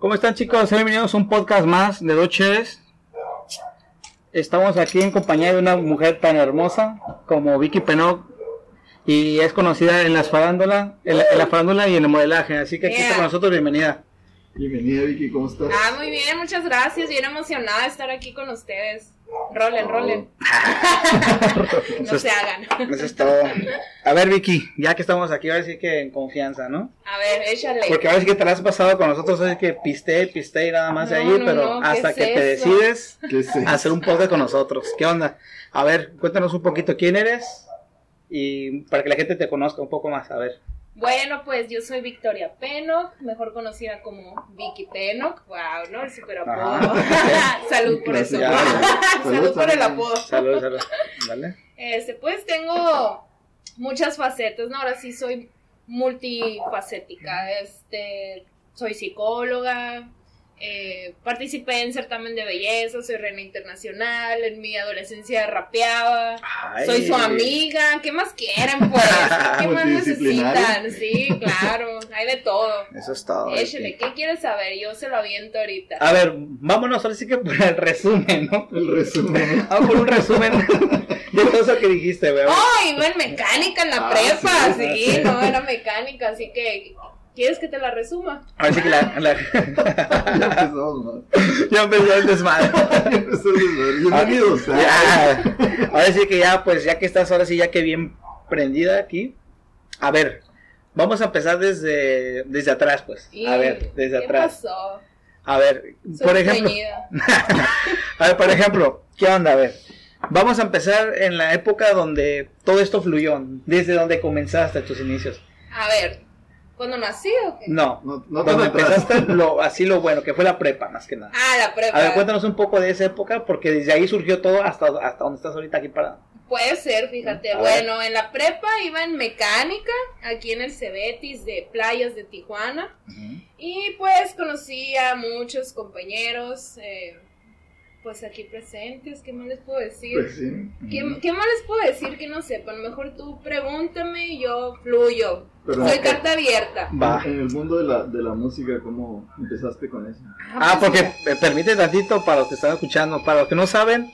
¿Cómo están chicos? Bienvenidos a un podcast más de Dos Cheves. Estamos aquí en compañía de una mujer tan hermosa como Vicky Penoc y es conocida en las farándula, en la, en la farándula y en el modelaje, así que aquí está con nosotros, bienvenida. Bienvenida Vicky, ¿cómo estás? Ah, muy bien, muchas gracias. Bien emocionada de estar aquí con ustedes. Rolen, rolen. no se hagan. Eso es todo. A ver Vicky, ya que estamos aquí, ahora sí que en confianza, ¿no? A ver, échale. Porque ahora sí que te la has pasado con nosotros, así que piste, piste y nada más de No, ahí, no, pero no, ¿qué hasta es que te decides hacer un podcast con nosotros. ¿Qué onda? A ver, cuéntanos un poquito quién eres y para que la gente te conozca un poco más. A ver. Bueno, pues yo soy Victoria Pennock, mejor conocida como Vicky Pennock. Wow, ¿no? El super apodo. Salud por eso. Ya. Salud por el apodo. Saludos, saludos. Dale. Este, pues tengo muchas facetas, ¿no? Ahora sí soy multifacética. Este, soy psicóloga, eh, participé en certamen de belleza, soy reina internacional, en mi adolescencia rapeaba. Ay. Soy su amiga, ¿qué más quieren pues? ¿Qué más necesitan? Sí, claro, hay de todo. Eso es todo. Échale. ¿qué quieres saber? Yo se lo aviento ahorita. A ver, vámonos ahora sí que por el resumen, ¿no? El resumen. Vamos por un resumen de todo eso que dijiste, güey. ¡Oh! Iba en mecánica en la Ah, prepa, sí, sí, sí. no, era mecánica, así que, ¿quieres que te la resuma? Ahora sí que la, la- Ya empezamos mal. ya empezó el desmadre. Ya empezó el desmadre. Bienvenidos. ¿eh? Ya. Ahora sí que ya, pues ya que estás ahora sí ya que bien prendida aquí. A ver, vamos a empezar desde, desde atrás, pues. A ver, desde ¿Qué atrás. pasó? A ver, Soy por ejemplo, a ver, por ejemplo, ¿qué onda? A ver, vamos a empezar en la época donde todo esto fluyó, desde donde comenzaste tus inicios. A ver, ¿cuándo nací o qué? No, No, no cuando empezaste lo, así lo bueno, que fue la prepa, más que nada. Ah, la prepa. A ver, cuéntanos un poco de esa época, porque desde ahí surgió todo hasta, hasta donde estás ahorita aquí parado. Puede ser, fíjate. Bueno, en la prepa iba en mecánica, aquí en el Cebetis de playas de Tijuana. Y pues conocí a muchos compañeros, eh, pues aquí presentes, ¿qué más les puedo decir? Pues sí. ¿Qué, qué más les puedo decir que no sepan? Mejor tú pregúntame y yo fluyo. Pero- Soy carta abierta. Va. En el mundo de la, de la música, ¿cómo empezaste con eso? Ah, pues, porque eh, permite tantito para los que están escuchando, para los que no saben,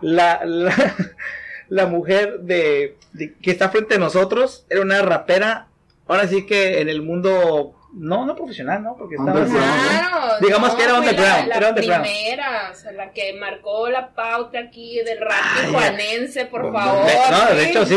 la, la, la mujer de, de- que está frente a nosotros era una rapera, ahora sí que en el mundo, no, no profesional, ¿no? Porque estaba... Claro, Digamos que era underground, La, la era underground. primera, o sea, la que marcó la pauta aquí del rap Ay, tijuanense, por Bueno, favor. no, de hecho, sí.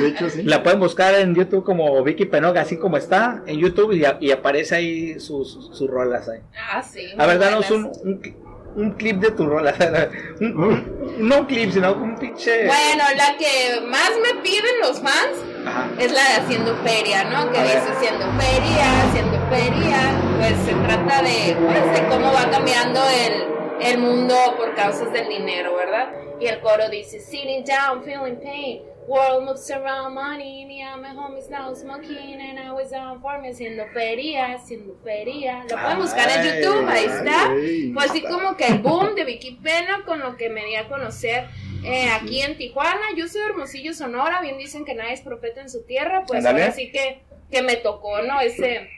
De hecho, sí. La pueden buscar en YouTube como Vicky Penoga, así como está en YouTube y, a- y aparece ahí sus, sus, sus rolas ahí. Ah, sí. A ver, danos un, un, un clip de tu rola. Un- un- no un clip, sino un pinche... Bueno, la que más me piden los fans Ajá. es la de Haciendo Feria, ¿no? Que dice Haciendo Feria, Haciendo Feria. Pues se trata de, pues, de cómo va cambiando el, el mundo por causas del dinero, ¿verdad? Y el coro dice, Sitting down, feeling pain. World moves around money, me and my homies now smoking and I was down for me haciendo feria, haciendo feria. Lo pueden buscar en YouTube, ahí está. Fue así como que el boom de Vicky Pena con lo que me di a conocer eh, aquí en Tijuana. Yo soy de Hermosillo, Sonora. Bien dicen que nadie es profeta en su tierra. Pues Ándale. ahora sí que, que me tocó, ¿no? Ese,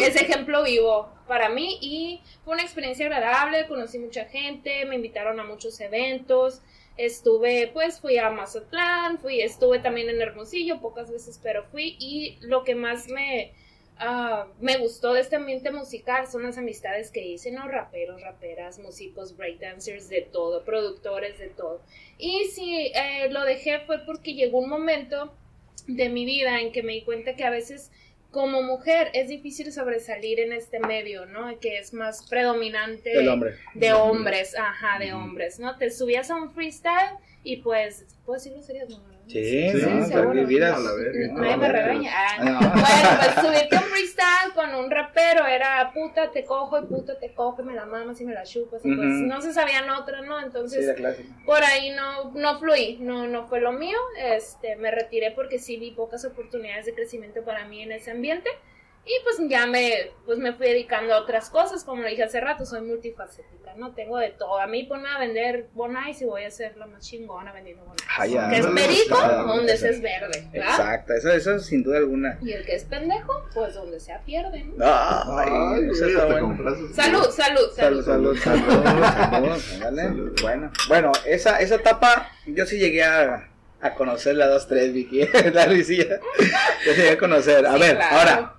ese ejemplo vivo para mí. Y fue una experiencia agradable. Conocí mucha gente. Me invitaron a muchos eventos. Estuve, pues fui a Mazatlán. Fui, estuve también en Hermosillo pocas veces, pero fui. Y lo que más me. Ah, me gustó de este ambiente musical son las amistades que hice, ¿no? Raperos, raperas, músicos, breakdancers, de todo, productores, de todo. Y si eh, lo dejé fue porque llegó un momento de mi vida en que me di cuenta que a veces como mujer es difícil sobresalir en este medio, ¿no? Que es más predominante Del hombre. de hombres, ajá, de hombres, ¿no? Te subías a un freestyle y pues, ¿puedo decir groserías? No. Sí, Sí, no, seguro. viviras- A la verga. Nadie me regaña. Ah, Ah, Bueno, pues subirte un freestyle con un rapero era puta te cojo y puta te cojo y me la mamas y me la chupas y pues Ujú. no se sabían otras, ¿no? Sí, Entonces clásica. por ahí no, no fluí, no, no fue lo mío, este, me retiré porque sí vi pocas oportunidades de crecimiento para mí en ese ambiente Y pues ya me, pues me fui dedicando a otras cosas, como lo dije hace rato, soy multifacética, ¿no? Tengo de todo. A mí ponme a vender bonais y voy a ser la más chingona vendiendo bonais. Ah, ya. que es perico, no, donde no, se es verde, ¿verdad? Exacto, eso, eso sin duda alguna. Y el que es pendejo, pues donde sea pierde, ¿no? Ay, Ay, eso está bueno. Salud, salud, Salud, salud. salud, salud, salud. Bueno, bueno, esa, esa etapa yo sí llegué a, a conocer la 2-3, Vicky, la risilla. Yo llegué a conocer. A Sí, ver, claro. ahora,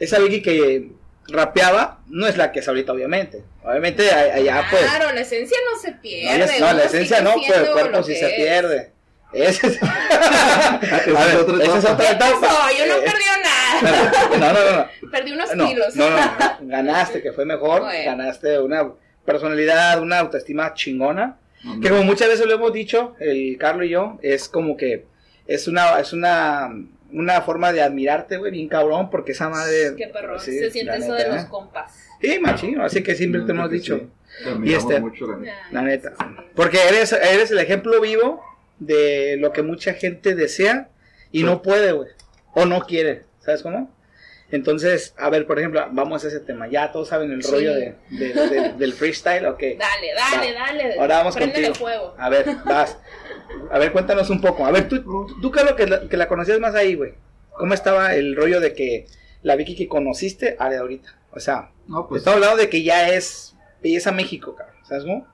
esa Vicky que rapeaba no es la que es ahorita, obviamente. Obviamente allá pues... Claro, la esencia no se No, pierde. no, uno la esencia no, pero el cuerpo sí se es. pierde. Esa es, A ver, otra esa es etapa. otra ¿Qué etapa. pasó? Yo no Eh, perdí nada. No, no, no, no. Perdí unos No, kilos. no, no, ganaste, que fue mejor, Bueno. ganaste una personalidad, una autoestima chingona, que como muchas veces lo hemos dicho, el Carlos y yo, es como que es una, es una, una forma de admirarte, güey, bien cabrón, porque esa madre... Qué perro. sí, se siente eso neta, de los compas. Sí, machino, así que siempre te Neta hemos dicho, sí. Te admiramos este- mucho, la neta. la neta, porque eres, eres el ejemplo vivo de lo que mucha gente desea y no puede, güey, o no quiere, ¿sabes cómo? Entonces, a ver, por ejemplo, vamos a ese tema. Ya todos saben el Sí. rollo de, de- de- del freestyle, ok. Dale, dale, Va. dale. Ahora vamos Préndele contigo. fuego. A ver, vas. A ver, cuéntanos un poco. A ver, tú, tú Carlos, que la, que la conocías más ahí, güey. ¿Cómo estaba el rollo de que la Vicky que conociste a la de ahorita? O sea, No, pues estamos hablando de que ya es belleza México, cabrón. ¿Sabes cómo?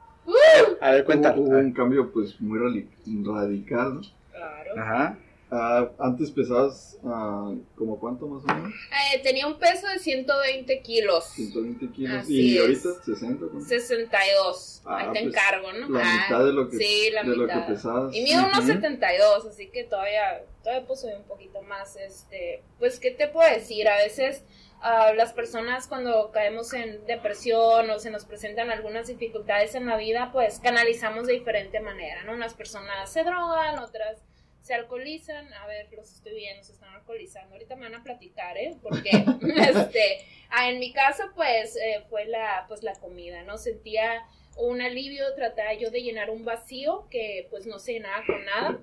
A ver, cuéntanos. hubo un cambio pues muy radical, ¿no? Claro. Ajá. Ah, antes pesabas ah, como cuánto más o menos, Eh, tenía un peso de 120 kilos. 120 kilos Así y es. ahorita 60. ¿cuánto? 62. Ah, Ahí te pues, encargo, ¿no? la mitad de lo que- sí, la de lo mitad. que pesabas. Y mido unos Ujú. 72, así que todavía, todavía pues soy un poquito más, este, pues, ¿qué te puedo decir? A veces ah, las personas cuando caemos en depresión o se nos presentan algunas dificultades en la vida, pues canalizamos de diferente manera, ¿no? Unas personas se drogan, otras se alcoholizan, a ver, los estoy viendo, se están alcoholizando, ahorita me van a platicar, ¿eh? Porque, este, ah, en mi caso, pues, eh, fue la, pues, la comida, ¿no? Sentía un alivio, trataba yo de llenar un vacío que, pues, no se llenaba con nada,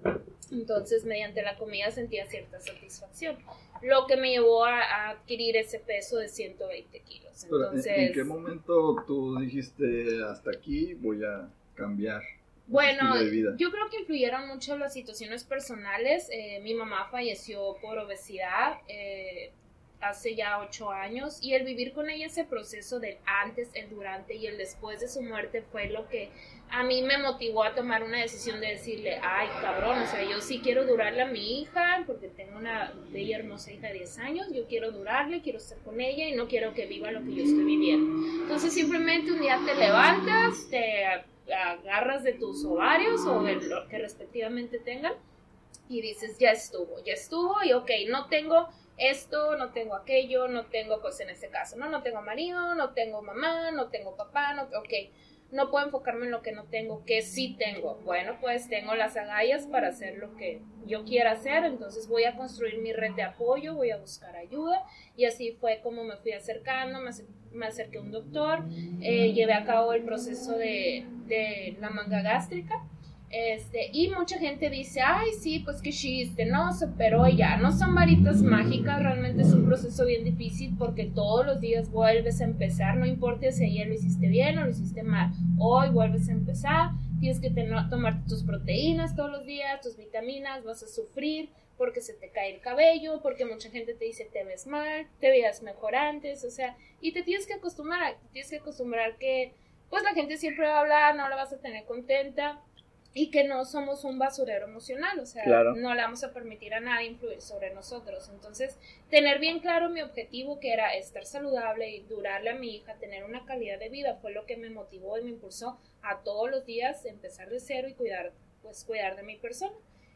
entonces, mediante la comida sentía cierta satisfacción, lo que me llevó a, a adquirir ese peso de 120 kilos, Pero, ¿en- entonces... ¿en, qué momento tú dijiste hasta aquí voy a cambiar? Bueno, estilo de vida"? yo creo que influyeron mucho las situaciones personales. Eh, mi mamá falleció por obesidad eh, hace ya ocho años y el vivir con ella ese proceso del antes, el durante y el después de su muerte fue lo que a mí me motivó a tomar una decisión de decirle, ay cabrón, o sea, yo sí quiero durarle a mi hija porque tengo una bella hermosa hija de 10 años, yo quiero durarle, quiero estar con ella y no quiero que viva lo que yo estoy viviendo. Entonces simplemente un día te levantas, te agarras de tus ovarios o de lo que respectivamente tengan y dices, ya estuvo, ya estuvo y ok, no tengo esto, no tengo aquello, no tengo, pues en este caso, ¿no? No tengo marido, no tengo mamá, no tengo papá, no, ok, no puedo enfocarme en lo que no tengo, que sí tengo. Bueno, pues tengo las agallas para hacer lo que yo quiera hacer, entonces voy a construir mi red de apoyo, voy a buscar ayuda y así fue como me fui acercando, me, me acerqué a un doctor, eh, llevé a cabo el proceso de, de la manga gástrica. Este, y mucha gente dice, ay, sí, pues qué chiste, no, se operó ya, no son varitas mágicas, realmente es un proceso bien difícil porque todos los días vuelves a empezar, no importa si ayer lo hiciste bien o lo hiciste mal, hoy vuelves a empezar, tienes que tener- tomar tus proteínas todos los días, tus vitaminas, vas a sufrir porque se te cae el cabello, porque mucha gente te dice te ves mal, te veías mejor antes, o sea, y te tienes que acostumbrar, te tienes que acostumbrar que pues la gente siempre va a hablar, no la vas a tener contenta y que no somos un basurero emocional, o sea, Claro. no le vamos a permitir a nadie influir sobre nosotros. Entonces, tener bien claro mi objetivo, que era estar saludable y durarle a mi hija, tener una calidad de vida, fue lo que me motivó y me impulsó a todos los días empezar de cero y cuidar, pues, cuidar de mi persona.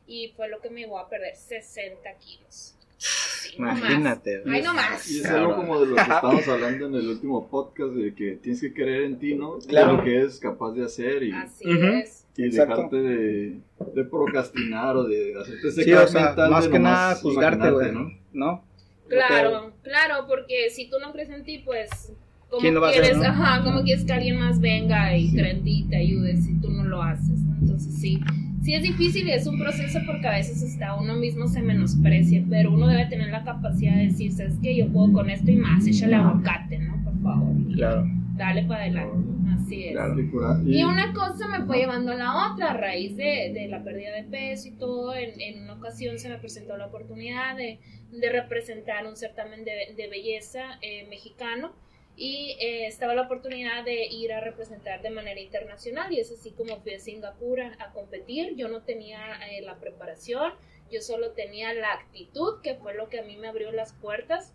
Y fue lo que me llevó a perder 60 kilos. Así, no más. Imagínate. Ay, no más. Y es algo como de lo que estábamos hablando en el último podcast, de que tienes que creer en ti, ¿no? Claro. Lo que es capaz de hacer y, Así Ujú. es. Y Exacto. dejarte de, de procrastinar o de hacerte ese Sí, cambio o sea, mental más de que nada juzgarte, güey. ¿no? ¿No? Claro, claro, porque si tú no crees en ti, pues, ¿cómo ¿Quién lo va a hacer, quieres, no? ajá, cómo quieres que alguien más venga y Sí. cree en ti y te ayude si tú no lo haces? ¿no? Entonces, sí, sí es difícil y es un proceso porque a veces hasta uno mismo se menosprecia, pero uno debe tener la capacidad de decir, sabes que yo puedo con esto y más, échale aguacate, ¿no? Por favor. Claro. Dale para adelante. Así es. Claro. Cura- Y una cosa me fue llevando a la otra, a raíz de, de la pérdida de peso y todo. En, en una ocasión se me presentó la oportunidad de, de representar un certamen de, de belleza eh, mexicano y eh, estaba la oportunidad de ir a representar de manera internacional y es así como fui a Singapur a, a competir. Yo no tenía eh, la preparación, yo solo tenía la actitud, que fue lo que a mí me abrió las puertas.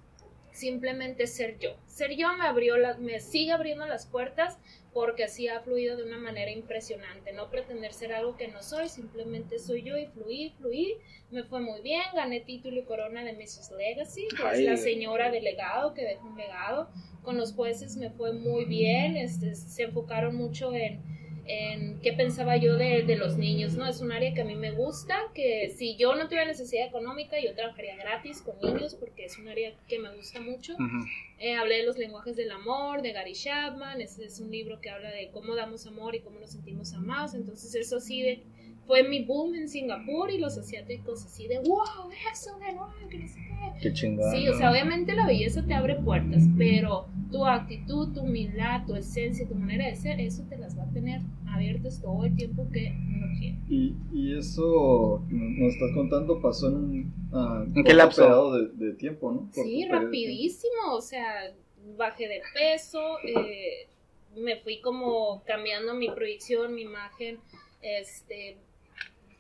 Simplemente ser yo. Ser yo me abrió las, me sigue abriendo las puertas porque así ha fluido de una manera impresionante. No pretender ser algo que no soy, simplemente soy yo y fluí, fluí. Me fue muy bien, gané título y corona de Mrs. Legacy, que Ay. es la señora de legado que deja un legado. Con los jueces me fue muy bien, este, se enfocaron mucho en, en qué pensaba yo de, de los niños, ¿no? Es un área que a mí me gusta, que si yo no tuviera necesidad económica, yo trabajaría gratis con niños porque es un área que me gusta mucho. Ujú. Eh, hablé de los lenguajes del amor, de Gary Chapman, ese es un libro que habla de cómo damos amor y cómo nos sentimos amados, entonces eso sí de, fue mi boom en Singapur y los asiáticos así de, wow, excelente, wow, que no sé qué". Qué chingón. Sí, o sea, obviamente la belleza te abre puertas, pero tu actitud, tu humildad, tu esencia, tu manera de ser, eso te las va a tener abiertas todo el tiempo que uno quiera. Y, y eso que nos estás contando pasó en un ah, ¿En qué lapso? periodo de, de tiempo, ¿no? Corto Sí, rapidísimo, o sea, bajé de peso, eh, me fui como cambiando mi proyección, mi imagen, este,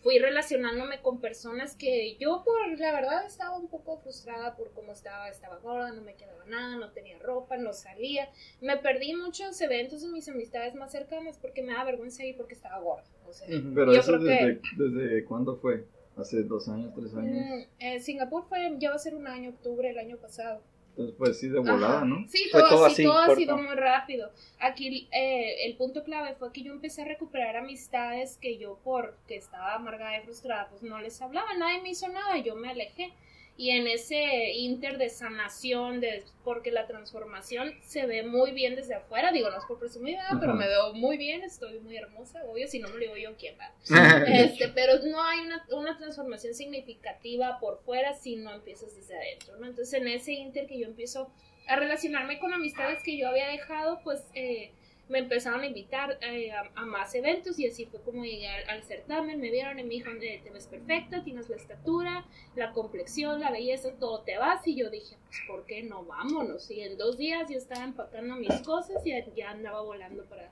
fui relacionándome con personas que yo por la verdad estaba un poco frustrada por cómo estaba, estaba gorda, no me quedaba nada, no tenía ropa, no salía, me perdí muchos eventos de mis amistades más cercanas porque me da vergüenza ir porque estaba gorda, o sea. Pero Yo eso creo que- desde, desde cuándo fue? ¿Hace dos años, tres años? mm, eh, Singapur fue, ya va a ser un año, octubre del año pasado. Entonces fue así de volada, Ajá. ¿no? Sí, Fue todo, todo así, así, todo ha sido muy rápido. Aquí eh, el punto clave fue que yo empecé a recuperar amistades que yo porque estaba amargada y frustrada, pues no les hablaba, nadie me hizo nada, yo me alejé. Y en ese inter de sanación, de, porque la transformación se ve muy bien desde afuera, digo, no es por presumir, pero me veo muy bien, estoy muy hermosa, obvio, si no me lo digo yo, ¿quién va? Este, pero no hay una, una transformación significativa por fuera si no empiezas desde adentro, ¿no? Entonces en ese inter que yo empiezo a relacionarme con amistades que yo había dejado, pues eh, me empezaron a invitar eh, a, más eventos y así fue como llegué al, certamen, me vieron y me dijeron, eh, te ves perfecta, tienes la estatura, la complexión, la belleza, todo te vas y yo dije, pues ¿por qué no? Vámonos. Y en dos días yo estaba empacando mis cosas y ya, ya andaba volando para,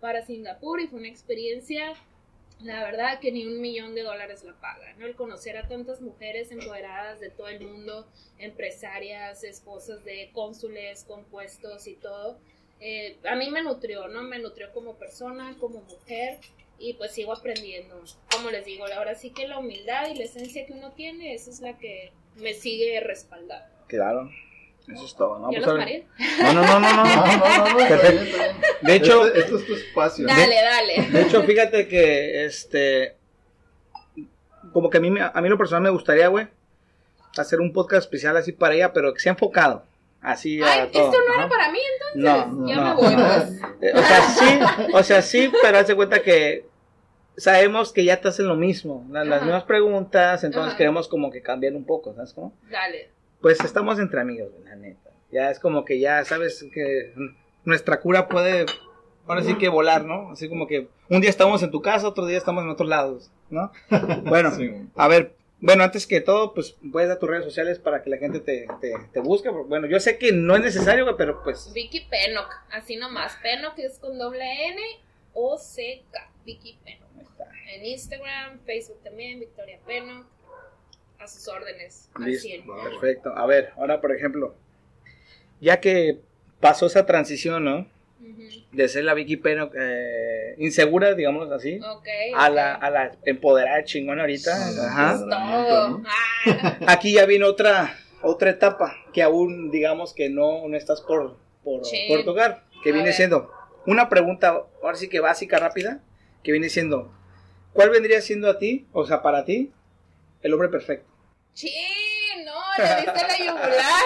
para Singapur y fue una experiencia la verdad que ni un millón de dólares la paga, ¿no? El conocer a tantas mujeres empoderadas de todo el mundo, empresarias, esposas de cónsules, compuestos y todo, eh, a mí me nutrió, ¿no? Me nutrió como persona, como mujer y pues sigo aprendiendo. Como les digo, ahora sí que la humildad y la esencia que uno tiene, esa es la que me sigue respaldando. Claro. Eso es todo, ¿no? ¿Ya Pues, los ver. no, no, no, no, no. No, no, no, no. De hecho, Este- esto es tu espacio. Dale, dale. De hecho, fíjate que este como que a mí a mí lo personal me gustaría, güey, hacer un podcast especial así para ella, pero que sea enfocado. Así a Ay, todo. esto no Ajá. era para mí No, entonces. ya no. me voy, pues. Eh, O sea, sí, o sea, sí, pero haz de cuenta que sabemos que ya te hacen lo mismo, la- las Ajá. mismas preguntas, entonces Ajá. queremos como que cambiar un poco, ¿sabes cómo? Dale. Pues estamos entre amigos, la neta. Ya es como que ya sabes que nuestra cura puede, ahora sí que volar, ¿no? Así como que un día estamos en tu casa, otro día estamos en otros lados, ¿no? Bueno, Sí. a ver, bueno, antes que todo, pues puedes dar tus redes sociales para que la gente te, te, te busque. Bueno, yo sé que no es necesario, pero pues... Vicky Pennock, así nomás. Pennock es con doble N O C K. Vicky está. En Instagram, Facebook también, Victoria Pennock. A sus órdenes. Al Listo, 100. perfecto. A ver, ahora por ejemplo, ya que pasó esa transición, ¿no? De ser la Vicky Peno eh, insegura, digamos así, Ok. a ok. la, a la empoderada chingona ahorita. Ah, Ajá. Es todo. Ah, Aquí ya viene otra, otra etapa que aún, digamos que no, no estás por, por, Sí. por tocar, que A viene ver. siendo una pregunta, ahora sí que básica, rápida, que viene siendo, ¿cuál vendría siendo a ti, o sea, para ti, el hombre perfecto? ¡Chin! No, le diste la yugular.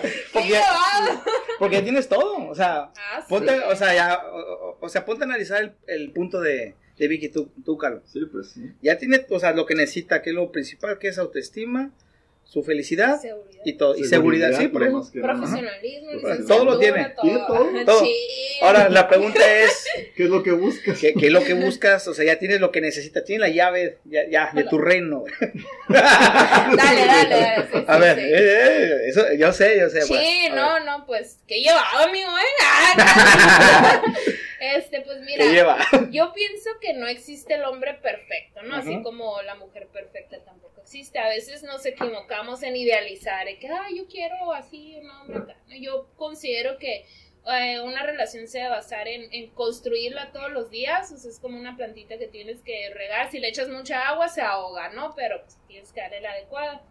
porque, ¡Qué llevado! Porque ya tienes todo, o sea, Ah, sí. ponte, o sea, ya, o, o- o sea, ponte a analizar el, el punto de, de Vicky, tú, tú, Carlos. Sí, pues sí. Ya tiene, o sea, lo que necesita, que es lo principal, que es autoestima, su felicidad Seguridad. y todo. Y seguridad, sí, por eso. Profesionalismo, Ajá. Todo lo tiene. Todo. Todo. Sí. Ahora, la pregunta es, ¿Qué es lo que buscas? ¿qué, qué es lo que buscas? O sea, ya tienes lo que necesitas, tienes la llave ya, ya de tu reino. Dale, dale, dale. sí, A sí, ver, sí. eh, eh, eso, yo sé, yo sé. Sí, bueno, a ver. no, no, pues, ¿qué llevaba, amigo? Venga. este, pues mira, ¿Qué lleva? yo pienso que no existe el hombre perfecto, ¿no? Así como la mujer perfecta tampoco existe. A veces nos equivocamos en idealizar, de que, ay, yo quiero así. Yo considero que eh, una relación se debe basar en, en construirla todos los días, o sea, es como una plantita que tienes que regar, si le echas mucha agua se ahoga, ¿no? Pero pues, tienes que darle la adecuada.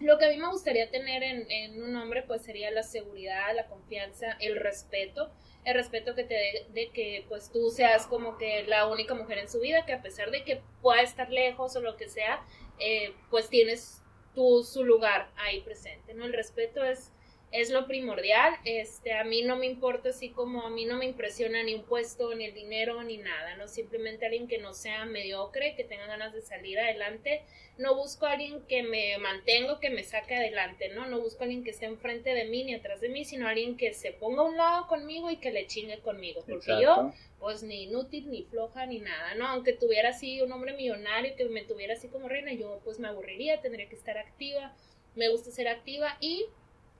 Lo que a mí me gustaría tener en, en un hombre pues sería la seguridad, la confianza, el respeto, el respeto que te dé de que pues tú seas como que la única mujer en su vida, que a pesar de que pueda estar lejos o lo que sea, eh, pues tienes tú su lugar ahí presente, ¿no? El respeto es es lo primordial, este, a mí no me importa así como a mí no me impresiona ni un puesto, ni el dinero, ni nada, ¿no? Simplemente alguien que no sea mediocre, que tenga ganas de salir adelante, no busco a alguien que me mantenga, que me saque adelante, ¿no? No busco a alguien que esté enfrente de mí ni atrás de mí, sino alguien que se ponga a un lado conmigo y que le chingue conmigo, porque yo, pues ni inútil, ni floja, ni nada, ¿no? Aunque tuviera así un hombre millonario que me tuviera así como reina, yo pues me aburriría, tendría que estar activa, me gusta ser activa y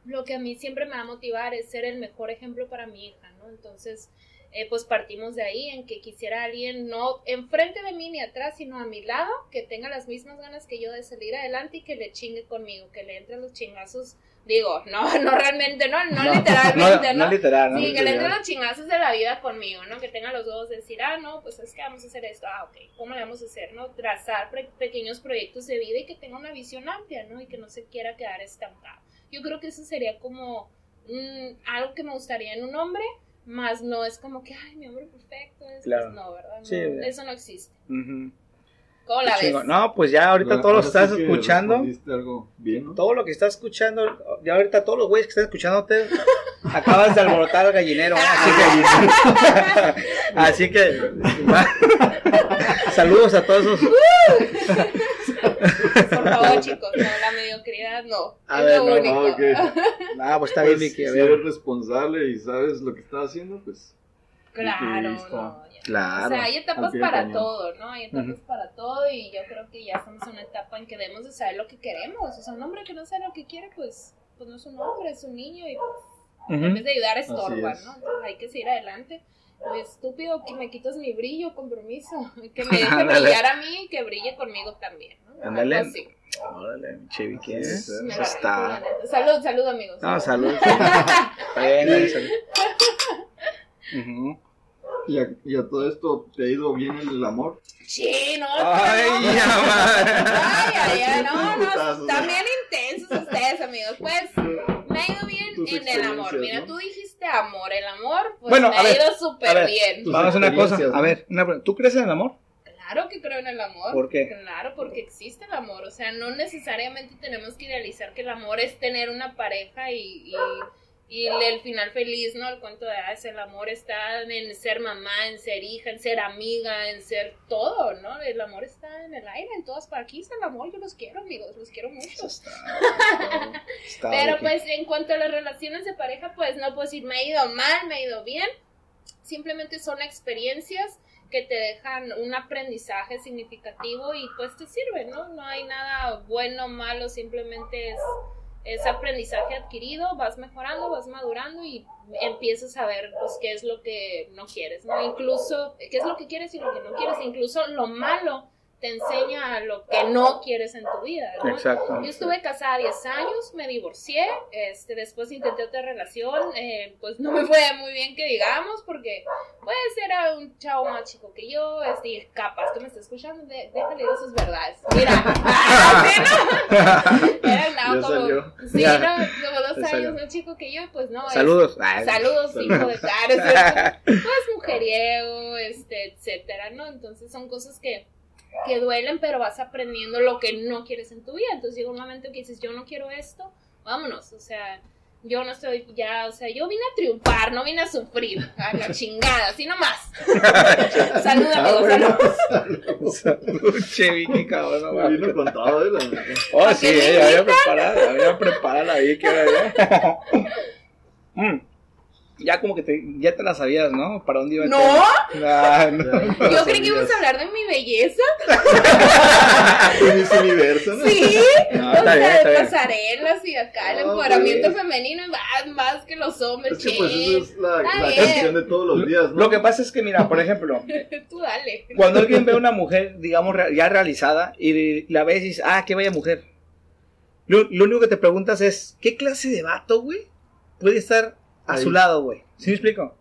lo que a mí siempre me va a motivar es ser el mejor ejemplo para mi hija, ¿no? Entonces, eh, pues partimos de ahí en que quisiera alguien no enfrente de mí ni atrás, sino a mi lado, que tenga las mismas ganas que yo de salir adelante y que le chingue conmigo, que le entren los chingazos, digo, no, no realmente, no, no, literalmente, ¿no? No literal, ¿no? Sí, que le entren los chingazos de la vida conmigo, ¿no? Que tenga los huevos de decir, ah, no, pues es que vamos a hacer esto, ah, ok, ¿cómo le vamos a hacer, no? Trazar pre- pequeños proyectos de vida y que tenga una visión amplia, ¿no? Y que no se quiera quedar estancado. Yo creo que eso sería como mm, algo que me gustaría en un hombre, más no es como que, ay, mi hombre perfecto, es, Claro. no, ¿verdad? No, Sí. eso no existe. ¿Cómo la ves? No, pues ya ahorita Bueno, todos los que estás sí escuchando, algo bien, ¿no? todo lo que estás escuchando, ya ahorita todos los güeyes que están escuchándote, acabas de alborotar al gallinero. ¿eh? Así que, así que, saludos a todos esos. Por favor, chicos, no, la mediocridad no. A es ver, lo no, único. ok. Ah, pues está bien, Pues, Vicky. A si eres responsable y sabes lo que estás haciendo, pues Claro, no. Claro. O sea, hay etapas para cañón. todo, ¿no? Hay etapas para todo y yo creo que ya estamos en una etapa en que debemos de saber lo que queremos. O sea, un hombre que no sabe lo que quiere, pues, pues no es un hombre, es un niño y pues, en vez de ayudar estorba, es. ¿no? Entonces hay que seguir adelante. Estúpido que me quitas mi brillo, compromiso. Que me deje brillar a mí y que brille conmigo también, ¿no? Ándale. Órale. ¿eh? Sí, sí. Me Eso está. Salud, salud, amigos. No, salud. Bueno, salud. Ujú. Y a, y a todo esto te ha ido bien en el amor. Sí, no, Ay, no. ya. Ay, ay, ay, no, no, bien intensos ustedes, amigos. Pues, me ha ido bien Tus en el amor. Mira, ¿no? tú dijiste amor. El amor, pues, Bueno, me a ha ver, ido súper bien. Vamos a hacer una cosa. A ver, una pregunta. ¿tú crees en el amor? Claro que creo en el amor. ¿Por qué? Claro, porque existe el amor. O sea, no necesariamente tenemos que idealizar que el amor es tener una pareja y, y, y el, final feliz, ¿no? El cuento de hadas, el amor está en ser mamá, en ser hija, en ser amiga, en ser todo, ¿no? El amor está en el aire, en todas partes. Aquí está el amor, yo los quiero, amigos, los quiero mucho. Está. está Pero pues en cuanto a las relaciones de pareja, pues no puedo decir me ha ido mal, me ha ido bien. Simplemente son experiencias que te dejan un aprendizaje significativo y pues te sirven, ¿no? No hay nada bueno, malo, simplemente es, es aprendizaje adquirido, vas mejorando, vas madurando y empiezas a ver pues qué es lo que no quieres, ¿no? Incluso qué es lo que quieres y lo que no quieres, incluso lo malo te enseña lo que no quieres en tu vida, ¿no? Exacto. Yo estuve casada 10 años, me divorcié, este, después intenté otra relación, eh, pues no me fue muy bien que digamos, porque pues era un chavo más chico que yo, este, capaz que me está escuchando, de- déjale sus verdades. Mira, ah. Era Ya como, sí, Ya. no, como dos salió. años más chico que yo, pues no. es- Saludos. Ay, Saludos, Saludos. hijo de cara, pues mujeriego, este, etcétera, ¿no? Entonces son cosas que, que duelen, pero vas aprendiendo lo que no quieres en tu vida. Entonces llega un momento que dices, yo no quiero esto, vámonos, o sea, Yo no estoy ya, o sea, yo vine a triunfar, no vine a sufrir. A la chingada, así nomás. salud, amigos, bueno. salud. Che, Vicky, cabrón. no Me vino con todo, ¿eh? Oh, sí, ¿A qué me ella había preparado, había preparado la Vicky. ya. Mm. Ya como que te, ya te la sabías, ¿no? ¿Para dónde iba el No. Ah, no. Yo creí que íbamos a hablar de mi belleza. En ese universo, ¿no? Sí. No, o sea, bien, de bien. pasarelas y acá el Ah, empoderamiento femenino y más, más que los hombres. Es que pues esa es la, la canción de todos los días, ¿no? Lo que pasa es que, mira, por ejemplo, Tú dale. cuando alguien ve a una mujer, digamos, ya realizada, y la ves y dices, ah, qué vaya mujer. Lo, lo único que te preguntas es, ¿qué clase de vato, güey, puede estar a Ahí. su lado, güey? ¿Sí me explico?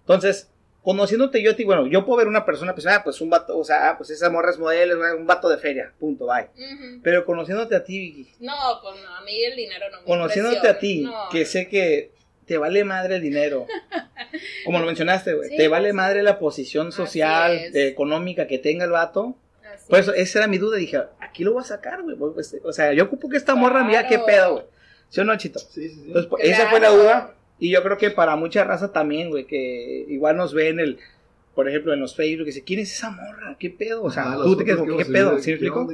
Entonces, conociéndote yo a ti, bueno, yo puedo ver una persona, pues, ah, pues un vato, o sea, ah, pues esa morra es modelo, es un vato de feria, punto, bye. Ujú. Pero conociéndote a ti, Vicky, No, pues no, a mí el dinero no me conociéndote a ti, No. que sé que te vale madre el dinero. Como lo mencionaste, güey. Sí, te vale sí. madre la posición social, eh, económica que tenga el vato. Así Por es. eso, esa era mi duda. Dije, aquí lo voy a sacar, güey. pues, O sea, yo ocupo que esta morra, mira qué pedo, güey. ¿Sí o no, Chito? Sí, sí, sí. Entonces, pues, esa fue la duda. Y yo creo que para mucha raza también, güey, que igual nos ve en el, por ejemplo, en los Facebook, que dice, ¿quién es esa morra? ¿Qué pedo? O sea, Ah, tú te quedas ¿qué pedo? ¿Sí me ¿qué explico?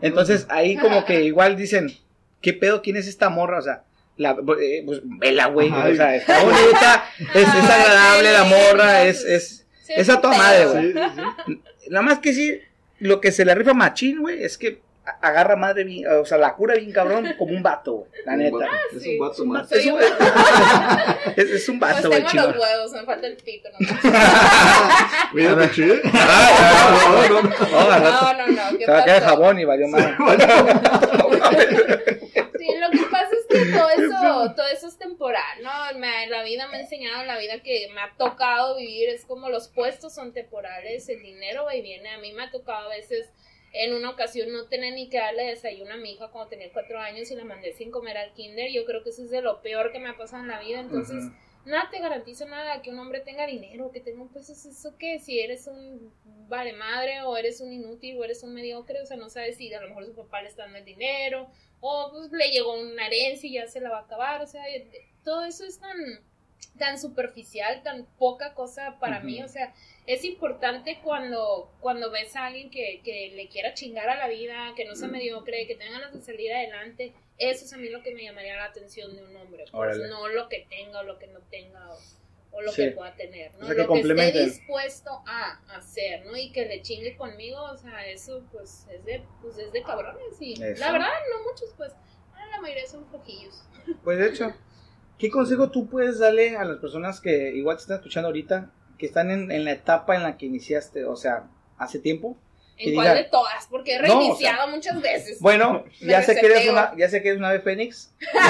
Entonces, ahí como que igual dicen, ¿qué pedo? ¿Quién es esta morra? O sea, la, eh, pues vela, güey. O sea, está bonita, es, es agradable la morra, es, es, Sí, es a toda madre, güey. Sí. Nada más que sí, lo que se le rifa machín, güey, es que agarra madre bien, o sea, la cura bien cabrón como un vato, güey, la neta. Ah, sí. Es un vato más. Es un, es, es un vato, pues tengo los huevos, me falta el pito. Mira, me. Ah, no, no, no. No, no. Se va a caer jabón y valió mal. Sí, lo que pasa es que todo eso, todo eso es temporal, ¿no? Me, la vida me ha enseñado, la vida que me ha tocado vivir es como los puestos son temporales, el dinero va y viene. A mí me ha tocado a veces en una ocasión, no tener ni que darle desayuno a mi hija cuando tenía cuatro años y la mandé sin comer al kinder. Yo creo que eso es de lo peor que me ha pasado en la vida. Entonces, nada te garantiza nada que un hombre tenga dinero, que tenga un peso, ¿es eso qué? Si eres un vale madre o eres un inútil o eres un mediocre, o sea, no sabes si a lo mejor su papá le está dando el dinero o pues le llegó una herencia y ya se la va a acabar, o sea, de- todo eso es tan tan superficial, tan poca cosa para Ujú. mí, o sea, es importante cuando, cuando ves a alguien que, que le quiera chingar a la vida, que no sea mediocre, que tenga ganas de salir adelante, eso es a mí lo que me llamaría la atención de un hombre, pues, Órale. no lo que tenga o lo que no tenga o, o lo Sí. que pueda tener, ¿no? O sea, que lo que esté dispuesto a hacer, ¿no? Y que le chingue conmigo, o sea, eso pues es de, pues, es de cabrones y Eso. la verdad no muchos pues, ah, la mayoría son flojillos. Pues de hecho, ¿qué consejo tú puedes darle a las personas que igual te están escuchando ahorita, que están en, en la etapa en la que iniciaste, o sea, hace tiempo? ¿En cuál diga- de todas? Porque he No, o sea, reiniciado muchas veces. Bueno, ya sé que eres una, ya sé que eres una ave fénix.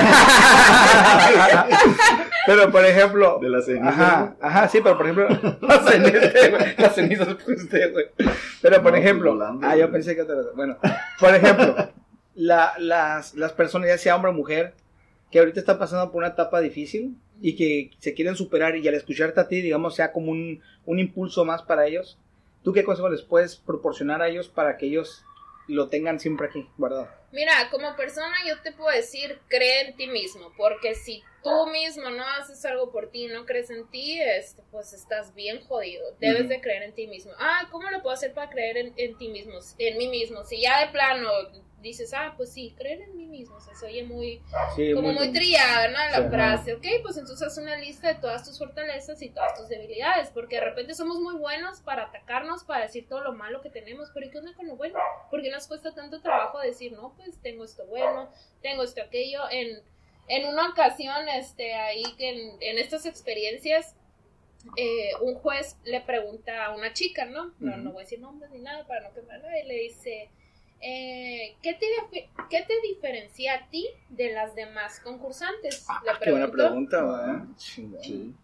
pero por ejemplo, De la ceniza. Ajá, ajá, sí, pero por ejemplo, las cenizas, güey, las cenizas usted, güey. Pero por No, pues, ejemplo, volando, ah, yo pensé que otra vez. Bueno, por ejemplo, la, las, las personas, ya sea hombre o mujer, que ahorita están pasando por una etapa difícil y que se quieren superar y al escucharte a ti, digamos, sea como un, un impulso más para ellos, ¿tú qué consejo les puedes proporcionar a ellos para que ellos lo tengan siempre aquí, guardado? Mira, como persona yo te puedo decir, cree en ti mismo, porque si tú mismo no haces algo por ti, no crees en ti, este, pues estás bien jodido. Debes de creer en ti mismo. Ah, ¿cómo lo puedo hacer para creer en, en ti mismo? En mí mismo. Si ya de plano dices, ah, pues sí, creer en mí mismo, o sea, se oye muy, Sí, como muy trillada, ¿no? La Sí. frase, ok, pues entonces haz una lista de todas tus fortalezas y todas tus debilidades, porque de repente somos muy buenos para atacarnos, para decir todo lo malo que tenemos, pero ¿y qué onda con lo bueno? Porque nos cuesta tanto trabajo decir, no, pues tengo esto bueno, tengo esto aquello, en, en una ocasión, este, ahí que en, en estas experiencias, eh, un juez le pregunta a una chica, ¿no? No, no voy a decir nombres ni nada para no quemarla, y le dice, eh, ¿qué, te, ¿qué te diferencia a ti de las demás concursantes? le Ah, Qué buena pregunta, ¿verdad? Sí.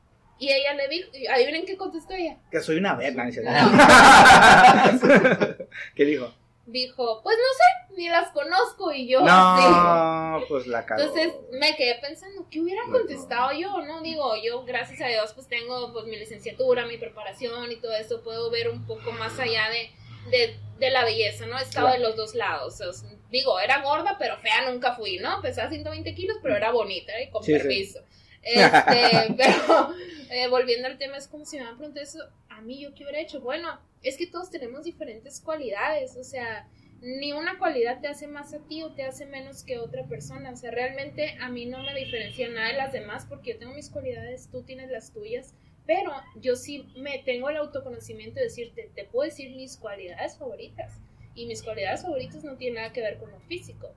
Y ella le dijo, y adivinen qué contestó ella. Que soy una verga. ¿Qué dijo? Dijo, pues no sé, ni las conozco y yo. No, pues la cagó. Entonces me quedé pensando, ¿qué hubiera No, contestado yo? No digo, yo gracias a Dios pues tengo pues mi licenciatura, mi preparación y todo eso, puedo ver un poco más allá de, de, de la belleza, ¿no? He estado de los dos lados. O sea, digo, era gorda, pero fea nunca fui, ¿no? Pesaba 120 kilos, pero era bonita, ¿eh? con Sí, sí. permiso. Este, pero eh, volviendo al tema, es como si me han preguntado eso, a mí yo qué hubiera hecho. Bueno, es que todos tenemos diferentes cualidades, o sea, ni una cualidad te hace más a ti o te hace menos que otra persona. O sea, realmente a mí no me diferencia nada de las demás porque yo tengo mis cualidades, tú tienes las tuyas. Pero yo sí me tengo el autoconocimiento de decirte, te puedo decir mis cualidades favoritas. Y mis cualidades favoritas no tienen nada que ver con lo físico.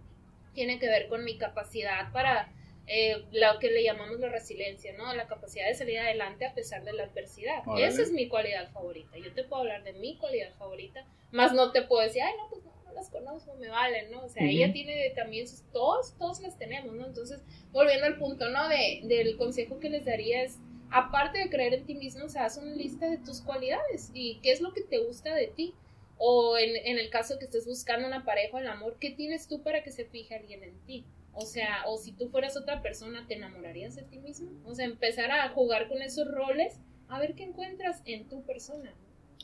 Tiene que ver con mi capacidad para eh, lo que le llamamos la resiliencia, ¿no? La capacidad de salir adelante a pesar de la adversidad. Órale. Esa es mi cualidad favorita. Yo te puedo hablar de mi cualidad favorita, más no te puedo decir, ay, no, pues no, no las conozco, me valen, ¿no? O sea, ella tiene también sus, todos, todos las tenemos, ¿no? Entonces, volviendo al punto, ¿no? De, del consejo que les daría es, aparte de creer en ti mismo, o sea, haz una lista de tus cualidades y qué es lo que te gusta de ti. O en, en el caso que estés buscando una pareja o el amor, ¿qué tienes tú para que se fije alguien en ti? O sea, o si tú fueras otra persona, ¿te enamorarías de ti mismo? O sea, empezar a jugar con esos roles, a ver qué encuentras en tu persona.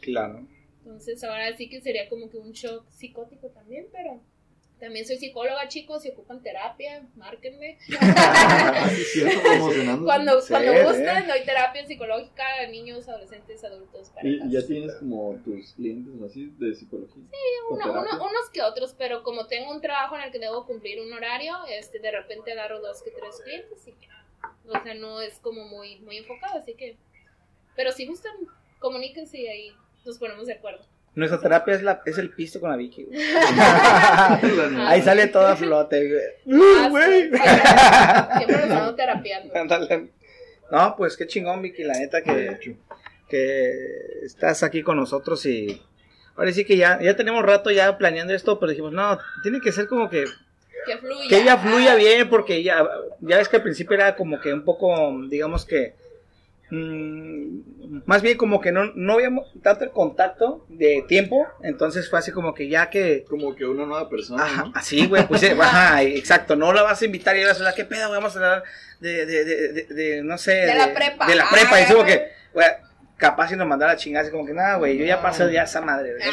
Claro. Entonces, ahora sí que sería como que un shock psicótico también, pero también soy psicóloga, chicos, si ocupan terapia, márquenme. Sí. Cuando, Sí, cuando sí. gusten, doy terapia psicológica a niños, adolescentes, adultos, ¿Y ya tienes como tus clientes o así de psicología? Sí, Uno- uno- unos que otros, pero como tengo un trabajo en el que debo cumplir un horario, este, de repente agarro dos que tres clientes y. O sea, no es como muy, muy enfocado, así que... Pero si gustan, comuníquense y ahí nos ponemos de acuerdo. Nuestra terapia es, la, es el pisto con la Vicky. güey. Ah, Ahí sale toda flote, güey. Ah, Güey. Siempre nos terapiando. Ándale. No, pues qué chingón, Vicky, la neta que, que estás aquí con nosotros y ahora sí que ya, ya tenemos rato ya planeando esto, pero dijimos, no, tiene que ser como que, Que fluya. que ella fluya bien, porque ya, ya ves que al principio era como que un poco, digamos que, mm, más bien como que no, no habíamos tanto el contacto de tiempo, entonces fue así como que ya que... Como que una nueva persona, Ajá, ¿no? así, güey, pues, eh, ajá, exacto, no la vas a invitar y vas a hablar, ¿qué pedo? Vamos a hablar de, de, de, de, de, no sé. De la prepa. De la prepa, Ah. y como que, capaz si nos mandara a chingar, así como que, nada, güey, yo ya pasé ya esa madre. Ay,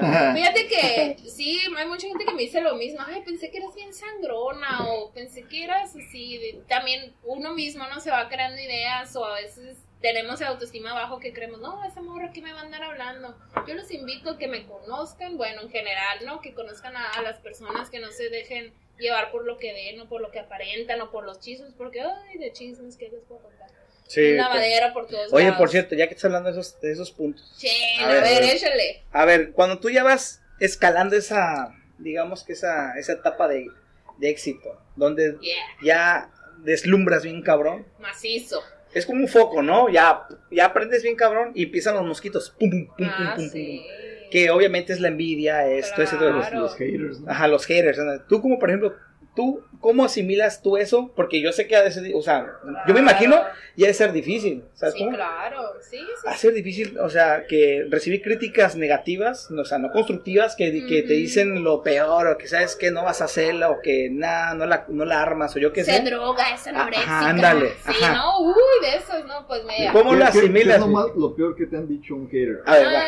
no. Fíjate que sí, hay mucha gente que me dice lo mismo. Ay, pensé que eras bien sangrona o pensé que eras así. de- También uno mismo no se va creando ideas o a veces tenemos el autoestima bajo que creemos, no, esa morra que me va a andar hablando. Yo los invito a que me conozcan, bueno, en general, ¿no? Que conozcan a, a las personas que no se dejen llevar por lo que ven o por lo que aparentan o por los chismes, porque, ay, de chismes, ¿qué les puedo contar? Sí, Un pues. lavadero por todos Oye, lados. por cierto, ya que estás hablando de esos, de esos puntos. Che, A a, ver, ver, a ver. échale. A ver, cuando tú ya vas escalando esa, digamos que esa, esa etapa de, de éxito, donde Yeah, ya deslumbras bien cabrón, macizo. es como un foco, ¿no? Ya, ya aprendes bien cabrón y empiezan los mosquitos. Pum, pum, pum, pum, Ah, pum, pum, sí. pum. Que obviamente es la envidia, esto, ese, todo. Los, Claro. los haters, ¿no? Ajá, los haters. ¿no? Tú como, por ejemplo, tú, ¿cómo asimilas tú eso? Porque yo sé que ha de ser, o sea, yo me imagino, ya de ser difícil, ¿sabes Sí, cómo? claro. Sí, sí. Va a ser difícil, o sea, que recibir críticas negativas, o sea, no constructivas, que, que te dicen lo peor, o que sabes que no vas a hacerla, o que nada, no la, no la armas, o yo qué Se sé. droga, es anoréxica. Ajá, ándale, Sí, ajá. ¿no? Uy, de esos, ¿no? Pues me... ¿Cómo ¿Qué- lo qué- qué asimilas, es lo, más- lo peor que te han dicho un hater? A ver, va.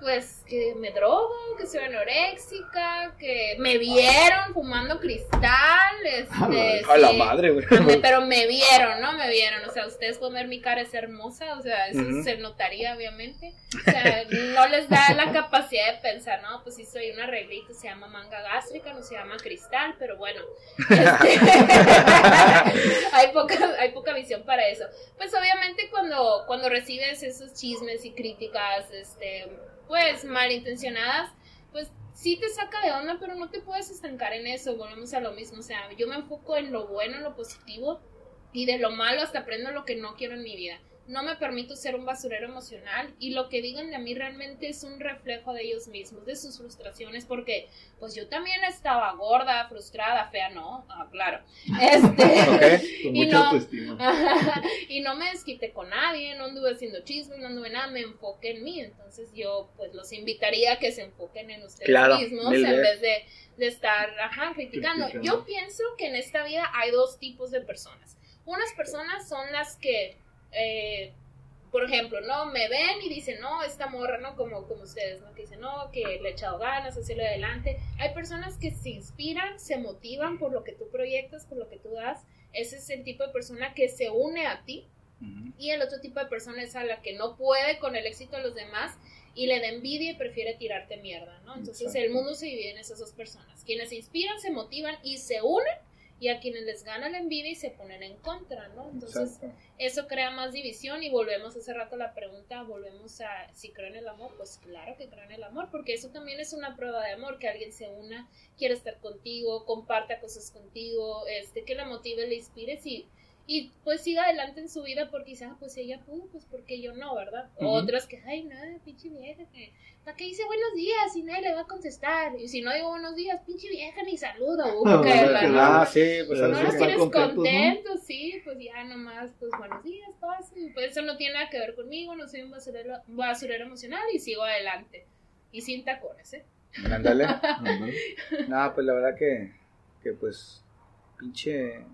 Pues que me drogo, que soy anoréxica, que me vieron fumando cristal, este... A la sí. madre, güey. Pero me vieron, ¿no? Me vieron. O sea, ustedes pueden ver mi cara es hermosa, o sea, eso se notaría, obviamente. O sea, no les da la capacidad de pensar, no, pues sí soy una reglita, se llama manga gástrica, no se llama cristal, pero bueno. Este, hay, poca, hay poca visión para eso. Pues obviamente cuando, cuando recibes esos chismes y críticas, este, pues malintencionadas, pues sí te saca de onda, pero no te puedes estancar en eso, volvemos a lo mismo, o sea, yo me enfoco en lo bueno, en lo positivo, y de lo malo hasta aprendo lo que no quiero en mi vida. No me permito ser un basurero emocional y lo que digan de mí realmente es un reflejo de ellos mismos, de sus frustraciones, porque pues yo también estaba gorda, frustrada, fea, no, ah, claro. Este, Ok. Con Y no. autoestima. y no me desquité con nadie, no anduve haciendo chismes, no anduve nada, me enfoqué en mí. Entonces yo pues los invitaría a que se enfoquen en ustedes Claro, mismos en vez de, de estar ajá. Criticando. Yo pienso que en esta vida hay dos tipos de personas. Unas personas son las que eh, por ejemplo, ¿no? Me ven y dicen, no, esta morra, ¿no? Como, como ustedes, ¿no? Que dicen, no, que le he echado ganas, hacerlo adelante. Hay personas que se inspiran, se motivan por lo que tú proyectas, por lo que tú das. Ese es el tipo de persona que se une a ti. Y el otro tipo de persona es a la que no puede con el éxito de los demás y le da envidia y prefiere tirarte mierda, ¿no? Entonces el mundo se divide en esas dos personas. Quienes se inspiran, se motivan y se unen y a quienes les gana la envidia y se ponen en contra, ¿no? Entonces, eso crea más división y volvemos hace rato a la pregunta, volvemos a si creo en el amor, pues claro que creo en el amor, porque eso también es una prueba de amor, que alguien se una, quiere estar contigo, comparta cosas contigo, este, que la motive, le inspire, y y pues siga adelante en su vida porque dice, ah, pues ella pudo, pues porque yo no, ¿verdad? Otras que, ay, nada, pinche vieja, que, ¿para qué dice buenos días y nadie le va a contestar? Y si no digo buenos días, pinche vieja, ni saluda, uh, no, ¿no? Ah, sí, pues no los tienes contentos, sí, pues ya nomás, pues buenos días, pasen. Pues eso no tiene nada que ver conmigo, no soy un basurero, basurero emocional y sigo adelante. Y sin tacones, ¿eh? Ándale. no, pues la verdad que, que pues, pinche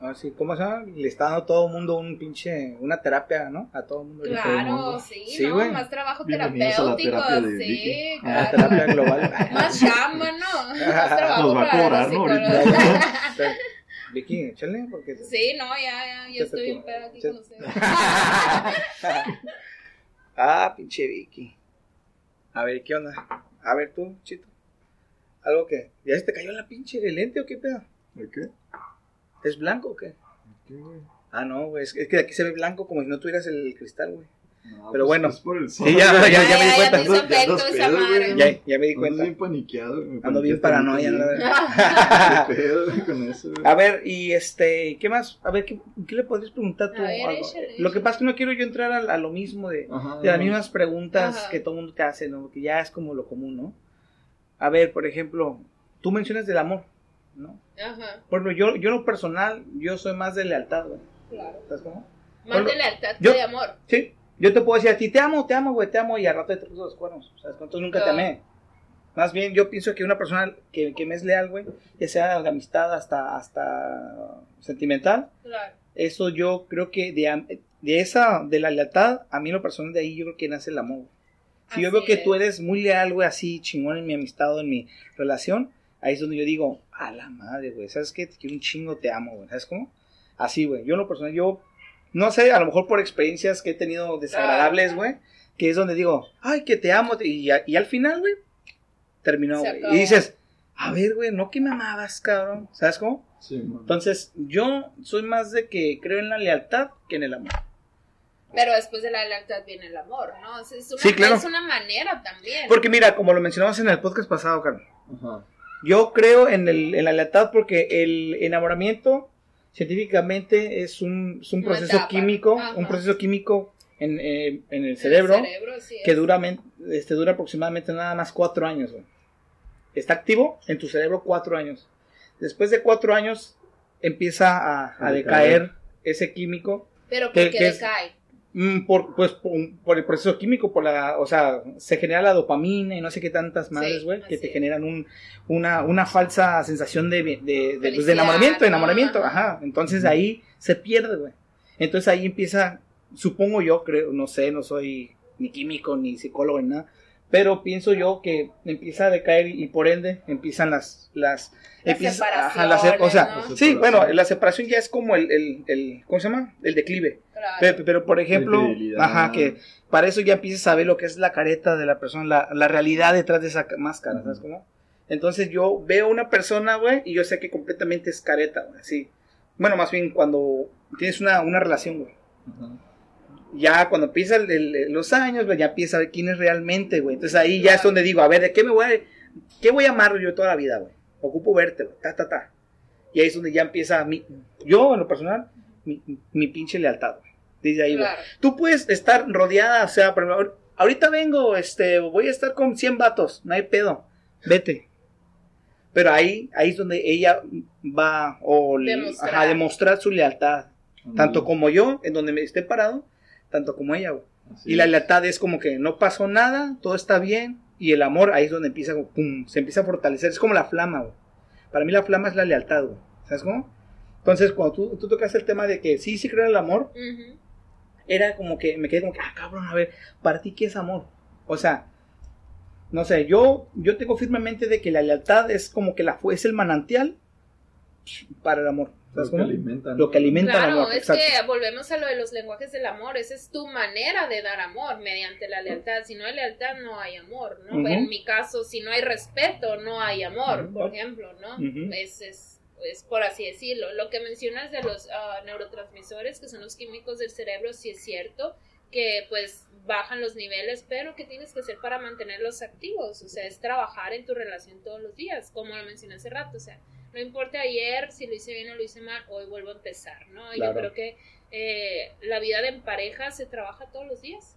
Ah, sí, ¿cómo se llama? Le está dando a todo el mundo un pinche, una terapia, ¿no? A todo el mundo. Claro, sí, sí ¿no? Más trabajo terapéutico, sí. Claro. Una terapia global. Más chamba, ¿no? Más trabajo Nos va a cobrar, ¿no? Vicky, échale, porque... Sí, no, ya, ya, yo estoy en pedo aquí con ustedes. ah, pinche Vicky. A ver, ¿qué onda? A ver tú, Chito. ¿Algo que? ¿Ya se te cayó la pinche el lente o qué pedo? ¿De qué? ¿Es blanco o qué? Ah, no, güey. Es que aquí se ve blanco como si no tuvieras el cristal, güey. No, Pero pues bueno. Es por el Sí, ya, ya, ya, ya, me di cuenta. Ya, ya, ya, ya, ya me di cuenta. Ando bien paniqueado. me Ando bien paranoia, la. ¿Qué pedo güey, con eso, güey? A ver, y este, ¿qué más? A ver, ¿qué, qué le podrías preguntar tú? A ver, Algo. échale, Lo que pasa es que no quiero yo entrar a, a lo mismo de, Ajá, de las mismas preguntas Ajá. que todo el mundo te hace, ¿no? Que ya es como lo común, ¿no? A ver, por ejemplo, tú mencionas del amor, ¿no? Ajá, Por ejemplo, yo, yo en lo personal, yo soy más de lealtad, güey. claro. ¿Sabes cómo? Más Bueno, de lealtad yo- que de amor. Sí. Yo te puedo decir a ti, te amo, te amo, güey, te amo, y al rato te puso los cuernos. ¿Sabes? Entonces nunca te amé. Más bien, yo pienso que una persona que, que me es leal, güey, ya sea de amistad hasta, hasta sentimental, Claro. eso yo creo que de, de esa, de la lealtad, a mí lo personal de ahí yo creo que nace el amor. Si yo veo que es. tú eres muy leal, güey, así chingón en mi amistad o en mi relación, ahí es donde yo digo, a la madre, güey, ¿sabes qué? Te quiero un chingo, te amo, güey, ¿sabes cómo? Así, güey, yo en lo personal, yo, no sé, a lo mejor por experiencias que he tenido desagradables, güey, que es donde digo, ay, que te amo, y, y al final, güey, terminó, güey. Y dices, a ver, güey, no que me amabas, cabrón, ¿sabes cómo? Sí, man. Entonces, yo soy más de que creo en la lealtad que en el amor. Pero después de la lealtad viene el amor, ¿no? Es es una, Sí, claro. es una manera también. Porque mira, como lo mencionamos en el podcast pasado, Carlos, Ajá. Yo creo en, el, en la lealtad porque el enamoramiento científicamente es un, es un Una proceso etapa. químico, Ajá. un proceso químico en, eh, en el El cerebro, sí que dura, este, dura aproximadamente nada más cuatro años. güey. Está activo en tu cerebro cuatro años. Después de cuatro años empieza a, a decaer ese químico Pero que es- decae. Mm, por, pues, por, por el proceso químico, por la, o sea, se genera la dopamina y no sé qué tantas madres, Sí, güey, que te generan un, una, una falsa sensación de, de, de, pues, de enamoramiento, ¿no? enamoramiento, Ajá. ajá. Entonces ahí se pierde, güey. Entonces ahí empieza, supongo yo, creo, no sé, no soy ni químico, ni psicólogo, ni nada, pero pienso yo que empieza a decaer y, por ende empiezan las, las, Las empieza- ajá, las- o sea, separaciones, ¿no? sí, bueno, la separación ya es como el, el, el, ¿cómo se llama? El declive. Claro. Pero, pero, por ejemplo, ajá, que para eso ya empiezas a ver lo que es la careta de la persona, la, la realidad detrás de esa ca- máscara, ¿sabes cómo? Entonces yo veo una persona, güey, y yo sé que completamente es careta, güey, así. Bueno, más bien cuando tienes una, una relación, güey. Ajá. Ya cuando empiezan los años, güey, ya empieza a ver quién es realmente, güey. Entonces ahí ya es donde digo, a ver, ¿de qué me voy a, qué voy a amar yo toda la vida, güey? Ocupo verte, güey, ta, ta, ta. Y ahí es donde ya empieza mi, yo en lo personal, mi, mi pinche lealtad, güey. Desde ahí, güey. Claro. Tú puedes estar rodeada, o sea, por ejemplo, ahorita vengo, este, voy a estar con 100 vatos, no hay pedo, vete. Pero ahí, ahí es donde ella va o le- Demostrar. ajá, demostrar su lealtad, tanto Ándale. como yo, en donde me esté parado, tanto como ella, güey. Así Y la lealtad es como que no pasó nada, todo está bien, y el amor ahí es donde empieza, pum, se empieza a fortalecer, es como la flama, güey. Para mí la flama es la lealtad, güey. ¿Sabes cómo? Entonces, cuando tú, tú tocas el tema de que sí, sí creo en el amor, era como que me quedé como que, ah, cabrón, a ver, para ti, ¿qué es amor? O sea, no sé, yo, yo tengo firmemente de que la lealtad es como que la, es el manantial para el amor. Lo que alimenta, ¿no? Lo que alimenta el Claro, amor. es exacto. que volvemos a lo de los lenguajes del amor. Esa es tu manera de dar amor mediante la lealtad. Si no hay lealtad, no hay amor, ¿no? En mi caso, si no hay respeto, no hay amor, por ejemplo, ¿no? Es, es, es por así decirlo. Lo que mencionas de los ah, neurotransmisores, que son los químicos del cerebro, sí es cierto que pues bajan los niveles, pero ¿qué tienes que hacer para mantenerlos activos? O sea, es trabajar en tu relación todos los días, como lo mencioné hace rato, o sea, no importa ayer si lo hice bien o lo hice mal, hoy vuelvo a empezar, ¿no? Claro. Yo creo que eh, la vida de en pareja se trabaja todos los días.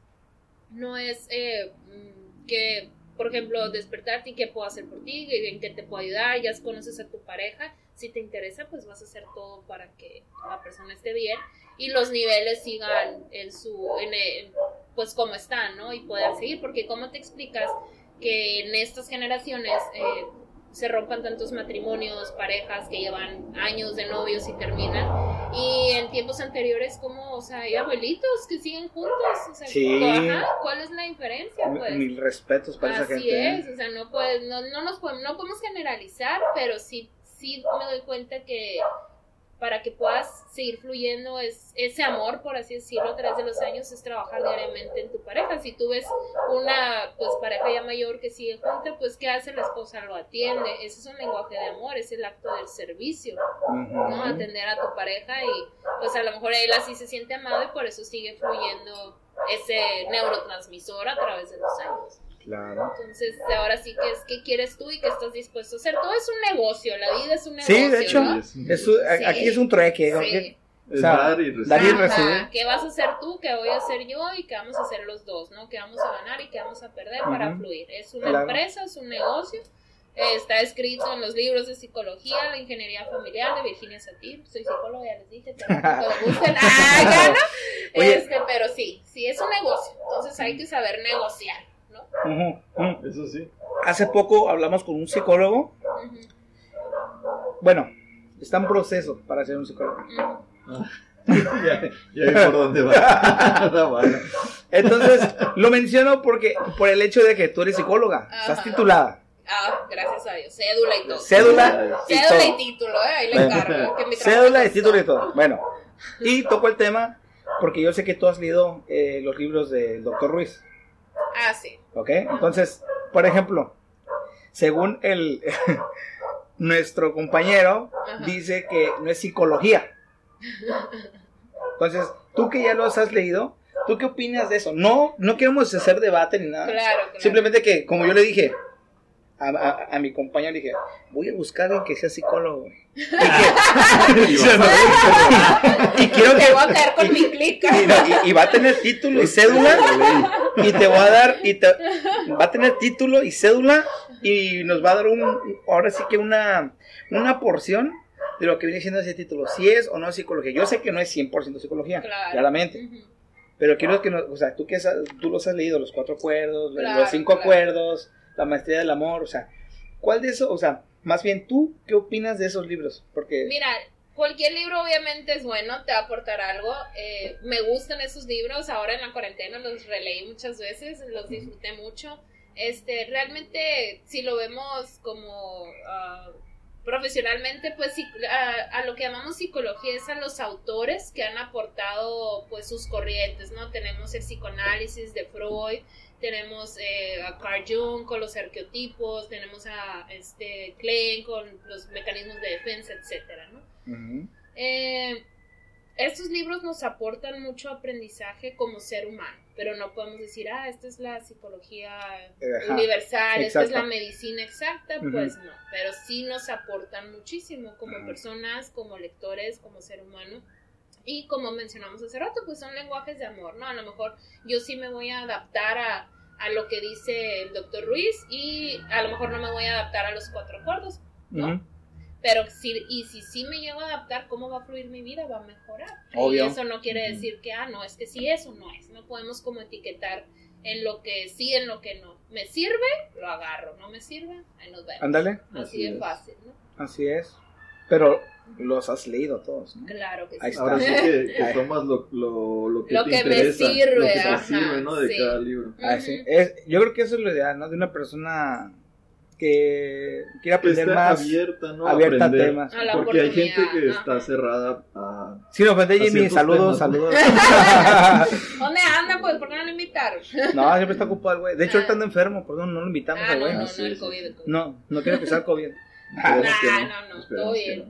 No es eh, mm, que, por ejemplo, despertarte y qué puedo hacer por ti, en qué te puedo ayudar, ya conoces a tu pareja, si te interesa, pues vas a hacer todo para que la persona esté bien y los niveles sigan en su, en el- pues como están, ¿no? Y poder seguir, porque ¿cómo te explicas que en estas generaciones eh, se rompan tantos matrimonios, parejas que llevan años de novios y terminan? Y en tiempos anteriores, como, o sea, hay abuelitos que siguen juntos, o sea, Sí. ajá, ¿cuál es la diferencia? Pues? Mil respetos para esa Así gente. ¿eh? es, o sea, no, puedes, no, no, nos podemos, no podemos generalizar, pero sí, sí me doy cuenta que para que puedas seguir fluyendo es ese amor, por así decirlo, a través de los años, es trabajar diariamente en tu pareja. Si tú ves una pues pareja ya mayor que sigue junta, pues ¿qué hace la esposa? Lo atiende. Ese es un lenguaje de amor, es el acto del servicio, ¿no? Atender a tu pareja y pues a lo mejor él así se siente amado y por eso sigue fluyendo ese neurotransmisor a través de los años. Claro. Entonces, ahora sí que es qué quieres tú y qué estás dispuesto a hacer. Todo es un negocio, la vida es un negocio. Sí, de hecho, ¿no? Es un- Es. Aquí es un trueque. Sí. o sea, dar y recibir. dar y Ajá, recibir. ¿Qué vas a hacer tú? ¿Qué voy a hacer yo? ¿Y qué vamos a hacer los dos? ¿no? ¿Qué vamos a ganar y qué vamos a perder para Ujú. fluir? Es una Claro. empresa, es un negocio. Eh, Está escrito en los libros de psicología, la ingeniería familiar de Virginia Satir. Soy psicóloga, ya les dije, pero no me gusten. Ah, ya no. Oye. Este, pero sí, sí, es un negocio. Entonces hay que saber negociar, Eso sí. Hace poco hablamos con un psicólogo. Bueno, está en proceso para ser un psicólogo. ujú. ya, ya vi por dónde va. Entonces, lo menciono porque por el hecho de que tú eres psicóloga, estás titulada. Ah, gracias a Dios. Cédula y todo. Cédula y Cédula y título, ¿eh? Ahí le encargo. que mi trabajo Cédula y título y todo. todo. Bueno, y toco el tema porque yo sé que tú has leído eh, los libros del doctor Ruiz. Ah, sí. ¿Ok? Entonces, por ejemplo, según el nuestro compañero, Ajá. dice que no es psicología. Entonces, tú que ya los has leído, ¿tú qué opinas de eso? No, no queremos hacer debate ni nada. Claro, claro. Simplemente que, como yo le dije a, a- a mi compañero, le dije, voy a buscar a alguien que sea psicólogo. Y, que- quiero que... Te voy a caer con mi clic. y, no, y- y va a tener título y cédula y te va a dar y te va a tener título y cédula y nos va a dar un ahora sí que una una porción de lo que viene siendo ese título, si es o no es psicología. Yo sé que no es 100% psicología, Claro. claramente, Ujú. pero quiero que nos, o sea, tú que tú los has leído los cuatro acuerdos, Claro, los cinco claro. acuerdos, la maestría del amor, o sea, ¿cuál de eso, o sea, más bien tú qué opinas de esos libros? Porque Mira, cualquier libro obviamente es bueno, te va a aportar algo. Eh, me gustan esos libros, ahora en la cuarentena los releí muchas veces, los disfruté mucho. Este, realmente, si lo vemos como ah, profesionalmente, pues a, a lo que llamamos psicología es a los autores que han aportado pues sus corrientes, ¿no? Tenemos el psicoanálisis de Freud, tenemos eh, a Carl Jung con los arqueotipos, tenemos a este Klein con los mecanismos de defensa, etcétera, ¿no? Eh, estos libros nos aportan mucho aprendizaje como ser humano, pero no podemos decir, ah, esta es la psicología Ajá, universal, esta es la medicina exacta, pues no, pero sí nos aportan muchísimo como personas, como lectores, como ser humano. Y como mencionamos hace rato, pues son lenguajes de amor, ¿no? A lo mejor yo sí me voy a adaptar a, a lo que dice el doctor Ruiz y a lo mejor no me voy a adaptar a los cuatro acuerdos, ¿no? Pero si, y si sí me llego a adaptar, ¿cómo va a fluir mi vida? Va a mejorar. Obvio. Y eso no quiere decir que, ah, no, es que sí, eso no es. No podemos como etiquetar en lo que sí, en lo que no. ¿Me sirve? Lo agarro. ¿No me sirve? Ahí nos vemos. Ándale, Así, Así de es. fácil, ¿no? así es. Pero los has leído todos, ¿no? Claro que sí. Ahora sí que, que tomas lo, lo, lo que Lo te que me interesa, sirve, lo que te ajá, sirve, ¿no? De sí. cada libro. Ah, sí. Es- yo creo que eso es lo ideal, ¿no? De una persona que quiera Que aprender más. abierta, ¿no? abierta a aprender. temas. A la Porque hay gente que está cerrada a... Sin ofender, A Jimmy, saludos, temas, saludos. ¿Dónde anda? Pues, ¿por qué no lo invitaron? no, siempre está ocupado el güey. De hecho, ahorita anda enfermo, por eso no lo invitamos Ah, al no, güey. no, no, sí, el sí. COVID. el COVID. No, no quiero que sea COVID. Nah, no, no, todo bien. no.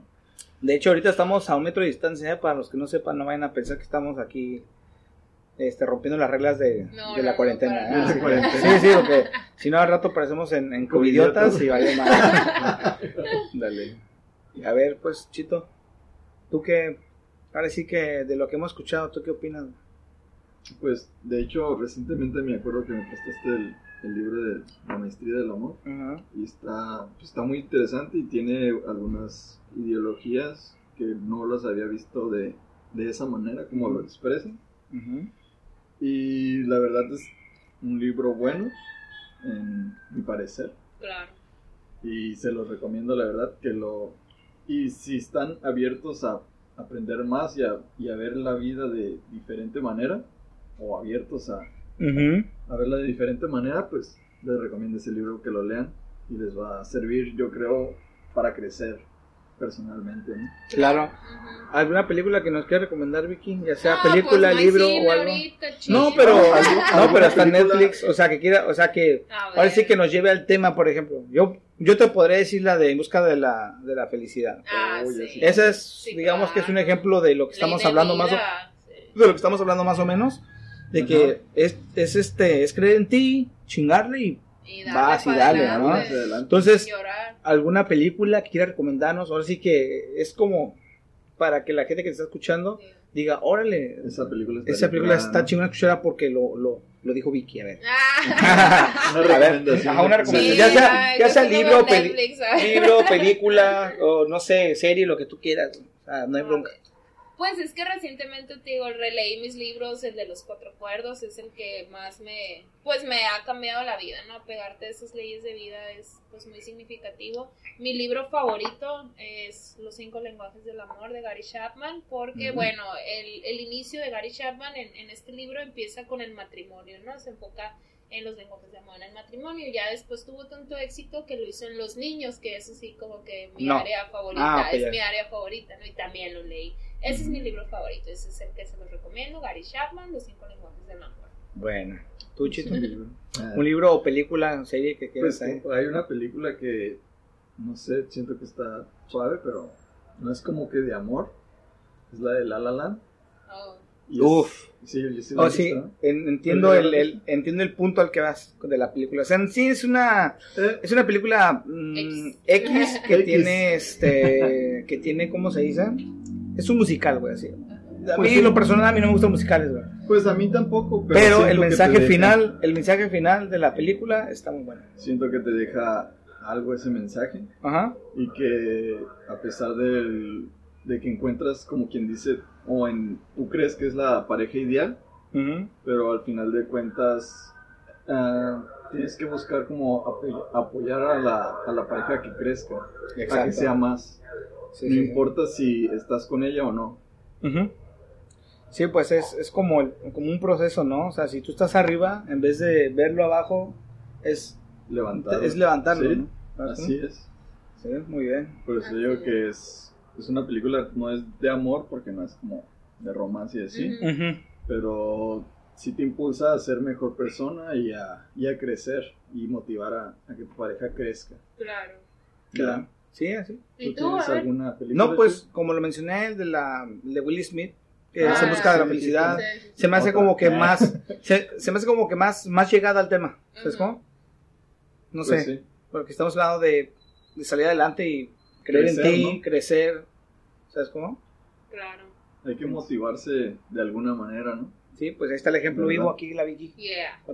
De hecho, ahorita estamos a un metro de distancia. ¿eh? Para los que no sepan, no vayan a pensar que estamos aquí este, rompiendo las reglas de, No, de no, la no, cuarentena. ¿eh? Sí, sí, porque si no al rato parecemos en, en covidiotas y vaya mal. Dale. A ver, pues, Chito, tú que, ahora sí que de lo que hemos escuchado, ¿tú qué opinas? Pues, de hecho, recientemente me acuerdo que me prestaste el, el libro de La Maestría del Amor. Y está, pues, está muy interesante y tiene algunas ideologías que no las había visto de, de esa manera, como lo expresan. Ujú. Y la verdad es un libro bueno, en mi parecer. Claro. Y se los recomiendo, la verdad, que lo... Y si están abiertos a aprender más y a, y a ver la vida de diferente manera, o abiertos a, Ujú. a verla de diferente manera, pues les recomiendo ese libro que lo lean y les va a servir, yo creo, para crecer personalmente. ¿no? Claro. ¿Alguna película que nos quiera recomendar, Vicky? Ya sea No, película, pues, hay libro o algo. ahorita, No, pero, ¿Algún- no, pero hasta película? Netflix, o sea, que quiera, o sea, que ahora sí que nos lleve al tema, por ejemplo. Yo, yo te podría decir la de En busca de la, de la felicidad. Ah, ya sí. sí. Esa es, Sí, digamos que es un ejemplo de lo que Ley estamos hablando más o, de lo que estamos hablando más o menos, de Ajá. que es, es este, es creer en ti, chingarle y Y Vas y dale, adelante, ¿no? Adelante. entonces alguna película que quiera recomendarnos, ahora sí que es como para que la gente que te está escuchando Sí. diga, órale, Esa película, esa estaría película está chingona porque lo, lo, lo dijo Vicky, a ver. Ah. Una A ver, una recomendación. Sí, ya sea, ya libro, Netflix, película, o no sé, serie, lo que tú quieras. O sea, no hay bronca. Pues es que recientemente te digo, releí mis libros, el de los cuatro cuerdos, es el que más me, pues me ha cambiado la vida, ¿no? Pegarte a esas leyes de vida es pues muy significativo. Mi libro favorito es Los cinco lenguajes del amor de Gary Chapman, porque bueno, el, el inicio de Gary Chapman en, en este libro empieza con el matrimonio, ¿no? Se enfoca en los lenguajes de amor en el matrimonio, ya después tuvo tanto éxito que lo hizo en los niños, que eso sí como que mi No. área favorita, Ah, es mi área favorita, ¿no? Y también lo leí. Ese es mi libro favorito, ese es el que se los recomiendo, Gary Chapman, Los cinco lenguajes del amor. Bueno, tú, Chito. Ah, Un libro o película, serie que quieras Pues hay una película que, no sé, siento que está suave, pero no es como que de amor. Es la de La La Land. Oh, Y es- Uf. Sí, yo sí Oh, sí, en- entiendo el, el- entiendo el punto al que vas de la película. O sea, en sí es una Eh, es una película mm, X. X que X. tiene este que tiene ¿cómo se dice? Es un musical, güey, así. A Pues mí sí. lo personal a mí no me gustan musicales, güey. pues a mí tampoco, pero, Pero, el mensaje deja- final, el mensaje final de la película está muy bueno. Siento que te deja algo ese mensaje Ajá. y que a pesar del, de que encuentras como quien dice, o en, tú crees que es la pareja ideal, pero al final de cuentas ah, tienes que buscar como apoy- apoyar a la, a la pareja que crezca, a que Exacto. sea más. Sí, no sí, sí. importa si estás con ella o no. Sí, pues es, es como, el- como un proceso, ¿no? O sea, si tú estás arriba, en vez de verlo abajo, es, Levantar. es levantarlo, Sí, ¿no? ¿Sabes Así cómo? es. Sí, muy bien. Por eso digo que es, es una película, no es de amor, porque no es como de romance y así, pero sí te impulsa a ser mejor persona y a, y a crecer y motivar a, a que tu pareja crezca. Claro. Claro. Sí, así. ¿Y ¿Tú tú? tienes alguna película? No, pues, como lo mencioné, el de, la, el de Will Smith, que Ah, se busca de la felicidad, Sí, sí, sí. se me hace Otra. como que Ah. más, se, se me hace como que más, más llegada al tema, ¿sabes Ujú. cómo? No Pues sé, sí. porque estamos hablando de, de salir adelante y creer en ti, ¿no? crecer, ¿sabes cómo? Claro. Hay que motivarse de alguna manera, ¿no? Sí, pues ahí está el ejemplo ¿Verdad? vivo aquí, la Vicky. Yeah. Ah,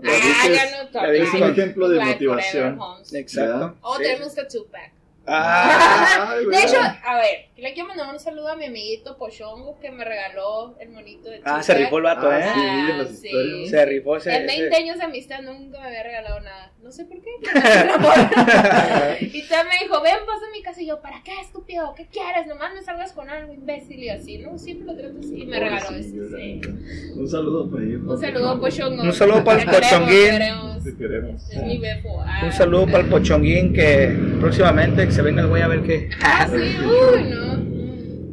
ya no ves Es un ejemplo de motivación. Exacto. ¿Verdad? O Sí. tenemos que Tupac. Ah, Ay, De hecho, a ver, le quiero mandar un saludo a mi amiguito Pochongo que me regaló el monito de ah, chica. se rifó el vato, Ah, ¿eh? sí, Ah, sí. Se rifó ese. En 20 ese- años de amistad nunca me había regalado nada. No sé por qué. pero me enamoró. y también me dijo, ven, pasa a mi casa. Y yo, ¿para qué, estúpido? ¿Qué quieres? Nomás me salgas con algo imbécil y así, ¿no? Siempre lo trato así. Y me regaló Pobrecillo, eso, sí. Un saludo para ellos. Un saludo, Pochongo. Un saludo para el Pochonguín. te queremos. Te queremos. Es mi befo. Ah. Un saludo para el Pochonguín que próximamente se venga el güey a ver qué. Ah, sí, uy, no.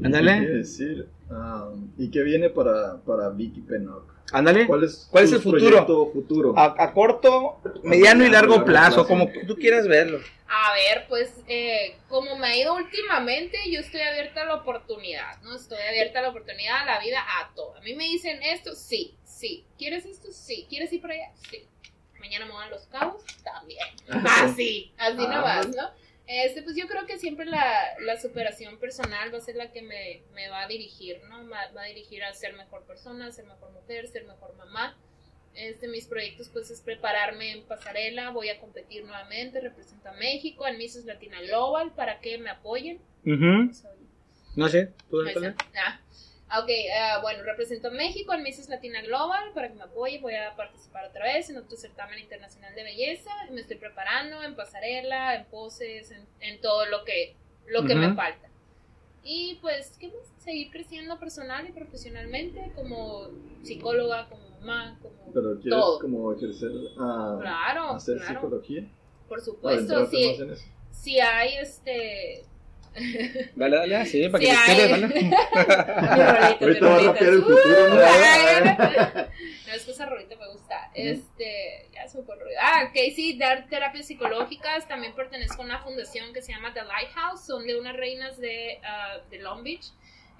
¿Qué Ándale, decir? Ah, ¿Y qué viene para, para Vicky Pennock? ándale. ¿Cuál es, ¿Cuál es el futuro? futuro? A, a corto, mediano y largo plazo, como tú quieras verlo. A ver, pues eh, como me ha ido últimamente, yo estoy abierta a la oportunidad, ¿no? Estoy abierta a la oportunidad, a la vida, a todo. A mí me dicen esto, sí, sí. ¿Quieres esto? Sí. ¿Quieres ir para allá? Sí. Mañana me van los cabos, también. Así, así Ah. nomás, ¿no? Este, pues yo creo que siempre la, la superación personal va a ser la que me, me va a dirigir, ¿no? Me va a dirigir a ser mejor persona, ser mejor mujer, ser mejor mamá. Este, mis proyectos pues es prepararme en pasarela, voy a competir nuevamente, represento a México en Misses Latina Global para que me apoyen. No sé, tú. Ah. Ok, ah, bueno, represento a México en Misses Latina Global para que me apoye. Voy a participar otra vez en otro certamen internacional de belleza. Me estoy preparando en pasarela, en poses, en, en todo lo que, lo que me falta. Y pues, ¿qué más? Seguir creciendo personal y profesionalmente como psicóloga, como mamá, como ¿Pero quieres todo. como ejercer a Claro, hacer claro. psicología? Por ¿Para supuesto, entrarte si, si hay este... Dale, dale, ah, sí, para si que te hay... quede, dale. Ahorita va a rapear el Uh, futuro, ¿no? No, es que esa rolita me gusta. Este, ya se ruido. Ah, ok, sí, dar terapias psicológicas. También pertenezco a una fundación que se llama The Lighthouse. Son de unas reinas de, ah, de Long Beach.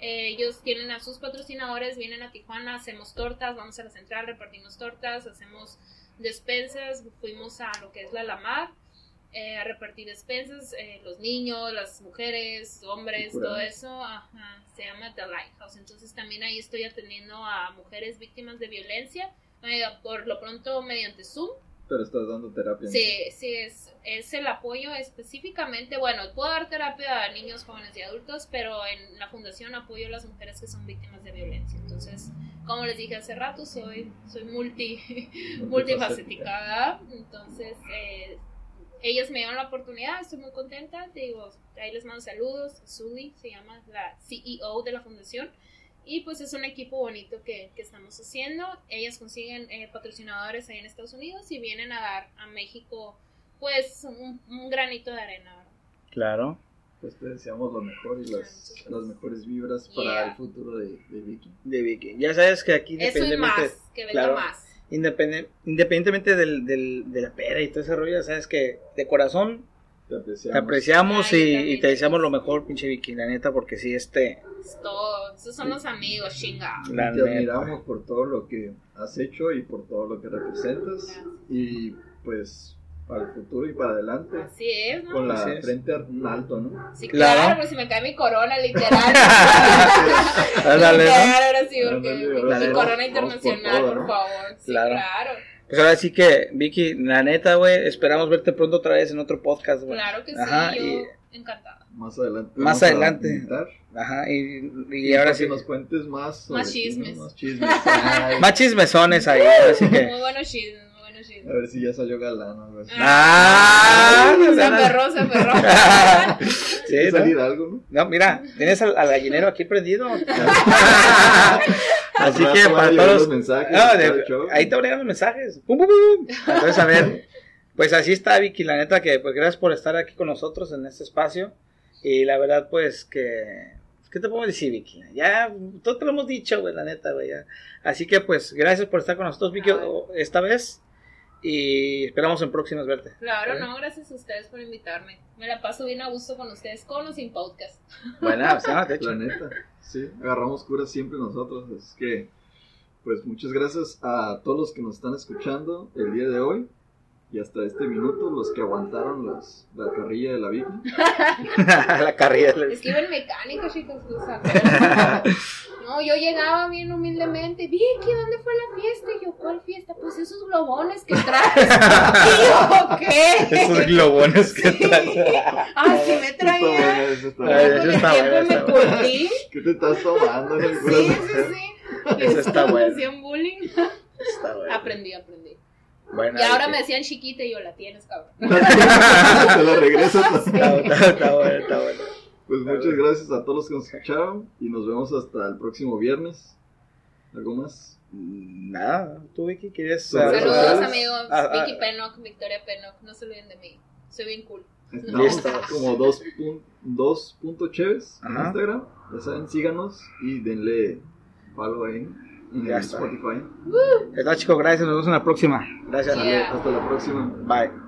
Eh, ellos tienen a sus patrocinadores, vienen a Tijuana, hacemos tortas, vamos a la central, repartimos tortas, hacemos despensas, fuimos a lo que es la Lamar eh, a repartir despensas, eh, los niños, las mujeres, hombres, todo eso, ajá, se llama The Lighthouse. Entonces también ahí estoy atendiendo a mujeres víctimas de violencia, eh, por lo pronto mediante Zoom. Pero estás dando terapia. Sí, sí, es, es el apoyo específicamente, bueno, puedo dar terapia a niños, jóvenes y adultos, pero en la fundación apoyo a las mujeres que son víctimas de violencia. Entonces, como les dije hace rato, soy, soy multi, multifacética. Entonces, eh, ellas me dieron la oportunidad, estoy muy contenta, te digo, ahí les mando saludos, Zully se llama la CEO de la fundación, y pues es un equipo bonito que, que estamos haciendo, ellas consiguen eh, patrocinadores ahí en Estados Unidos y vienen a dar a México pues un, un granito de arena, ¿verdad? Claro. Pues te deseamos lo mejor y las, mejores vibras para el futuro de, de Vicky. De Vicky. Ya sabes que aquí Eso y más, que venga claro. más. Independe- independientemente del, del, de la pera y todo ese rollo, sabes que de corazón Te apreciamos. te apreciamos Ay, yo y, te deseamos lo mejor, pinche Vicky, la neta, porque sí, este, Es todo, esos son los amigos, chinga. Te neta. admiramos por todo lo que has hecho y por todo lo que representas. Gracias. Y pues para el futuro y para adelante, Así es, ¿no? con la Así frente en alto, ¿no? Sí, Claro. claro, pues si me cae mi corona, literal. Ándale, ¿no? Literal, ahora sí, porque mi sí, corona internacional, por todo, por ¿no? favor. Sí, Claro. claro. Pues ahora sí que, Vicky, la neta, güey, esperamos verte pronto otra vez en otro podcast, güey. Claro que sí, Ajá, yo y- encantada. Más adelante. Más adelante. Ajá, y, y Y ahora sí. que nos cuentes más. Más ti, ¿no? chismes. Más chismes. Ay, Más chismesones ahí, así que. Muy buenos chismes, a ver si ya salió galán. A ver. Ah, no, se aferró, se aferró. Sí, ¿no? salir algo, ¿no? No, mira, tienes al, al gallinero aquí prendido. Así que para todos. los mensajes, No, de- ahí te van a llegar los mensajes. Pum, pum, pum. Entonces, a ver, pues así está Vicky, la neta que pues gracias por estar aquí con nosotros en este espacio. Y la verdad, pues que. ¿Qué te puedo decir, Vicky? Ya, todo te lo hemos dicho, güey, la neta, güey. ya. Así que, pues, gracias por estar con nosotros, Vicky, o- esta vez. Y esperamos en próximas verte. Claro, ¿Eh? no, gracias a ustedes por invitarme. Me la paso bien a gusto con ustedes, con o sin podcast. Bueno, pues, no, de hecho. La neta, sí, agarramos curas siempre nosotros. Es que, pues muchas gracias a todos los que nos están escuchando el día de hoy y hasta este minuto, los que aguantaron las, la carrilla de la Vicky. la carrilla. Es que iba en mecánica, chicos. no, yo llegaba bien humildemente. Vicky, ¿dónde fue la fiesta? Y yo, ¿cuál fiesta? Pues esos globones que traes. yo, ¿qué? Esos globones que traes. Ah, sí me traía. eso está Ay, buena. eso está bueno, me está bueno. curtí. ¿Qué te estás tomando? Sí, sí, sí. Eso está Me bueno. hacían bullying. Está bueno. Aprendí, aprendí. Bueno, Y ahora me decían chiquita y yo la tienes, cabrón. Te la regresas. Está bueno, está bueno. Pues muchas gracias a todos los que nos escucharon y nos vemos hasta el próximo viernes. ¿Algo más? Mm, Nada, tú Vicky, ¿quieres? Saludos, sociales. amigos. Ah, ah. Vicky Pennock, Victoria Pennock. No se olviden de mí. Soy bien cool. Estamos como dos, pun- dos punto chéves en. Instagram. Ya saben, síganos y denle follow ahí en Ya está. Spotify. Está chicos, gracias, nos vemos en la próxima. Gracias. Yeah. Hasta la próxima. Bye.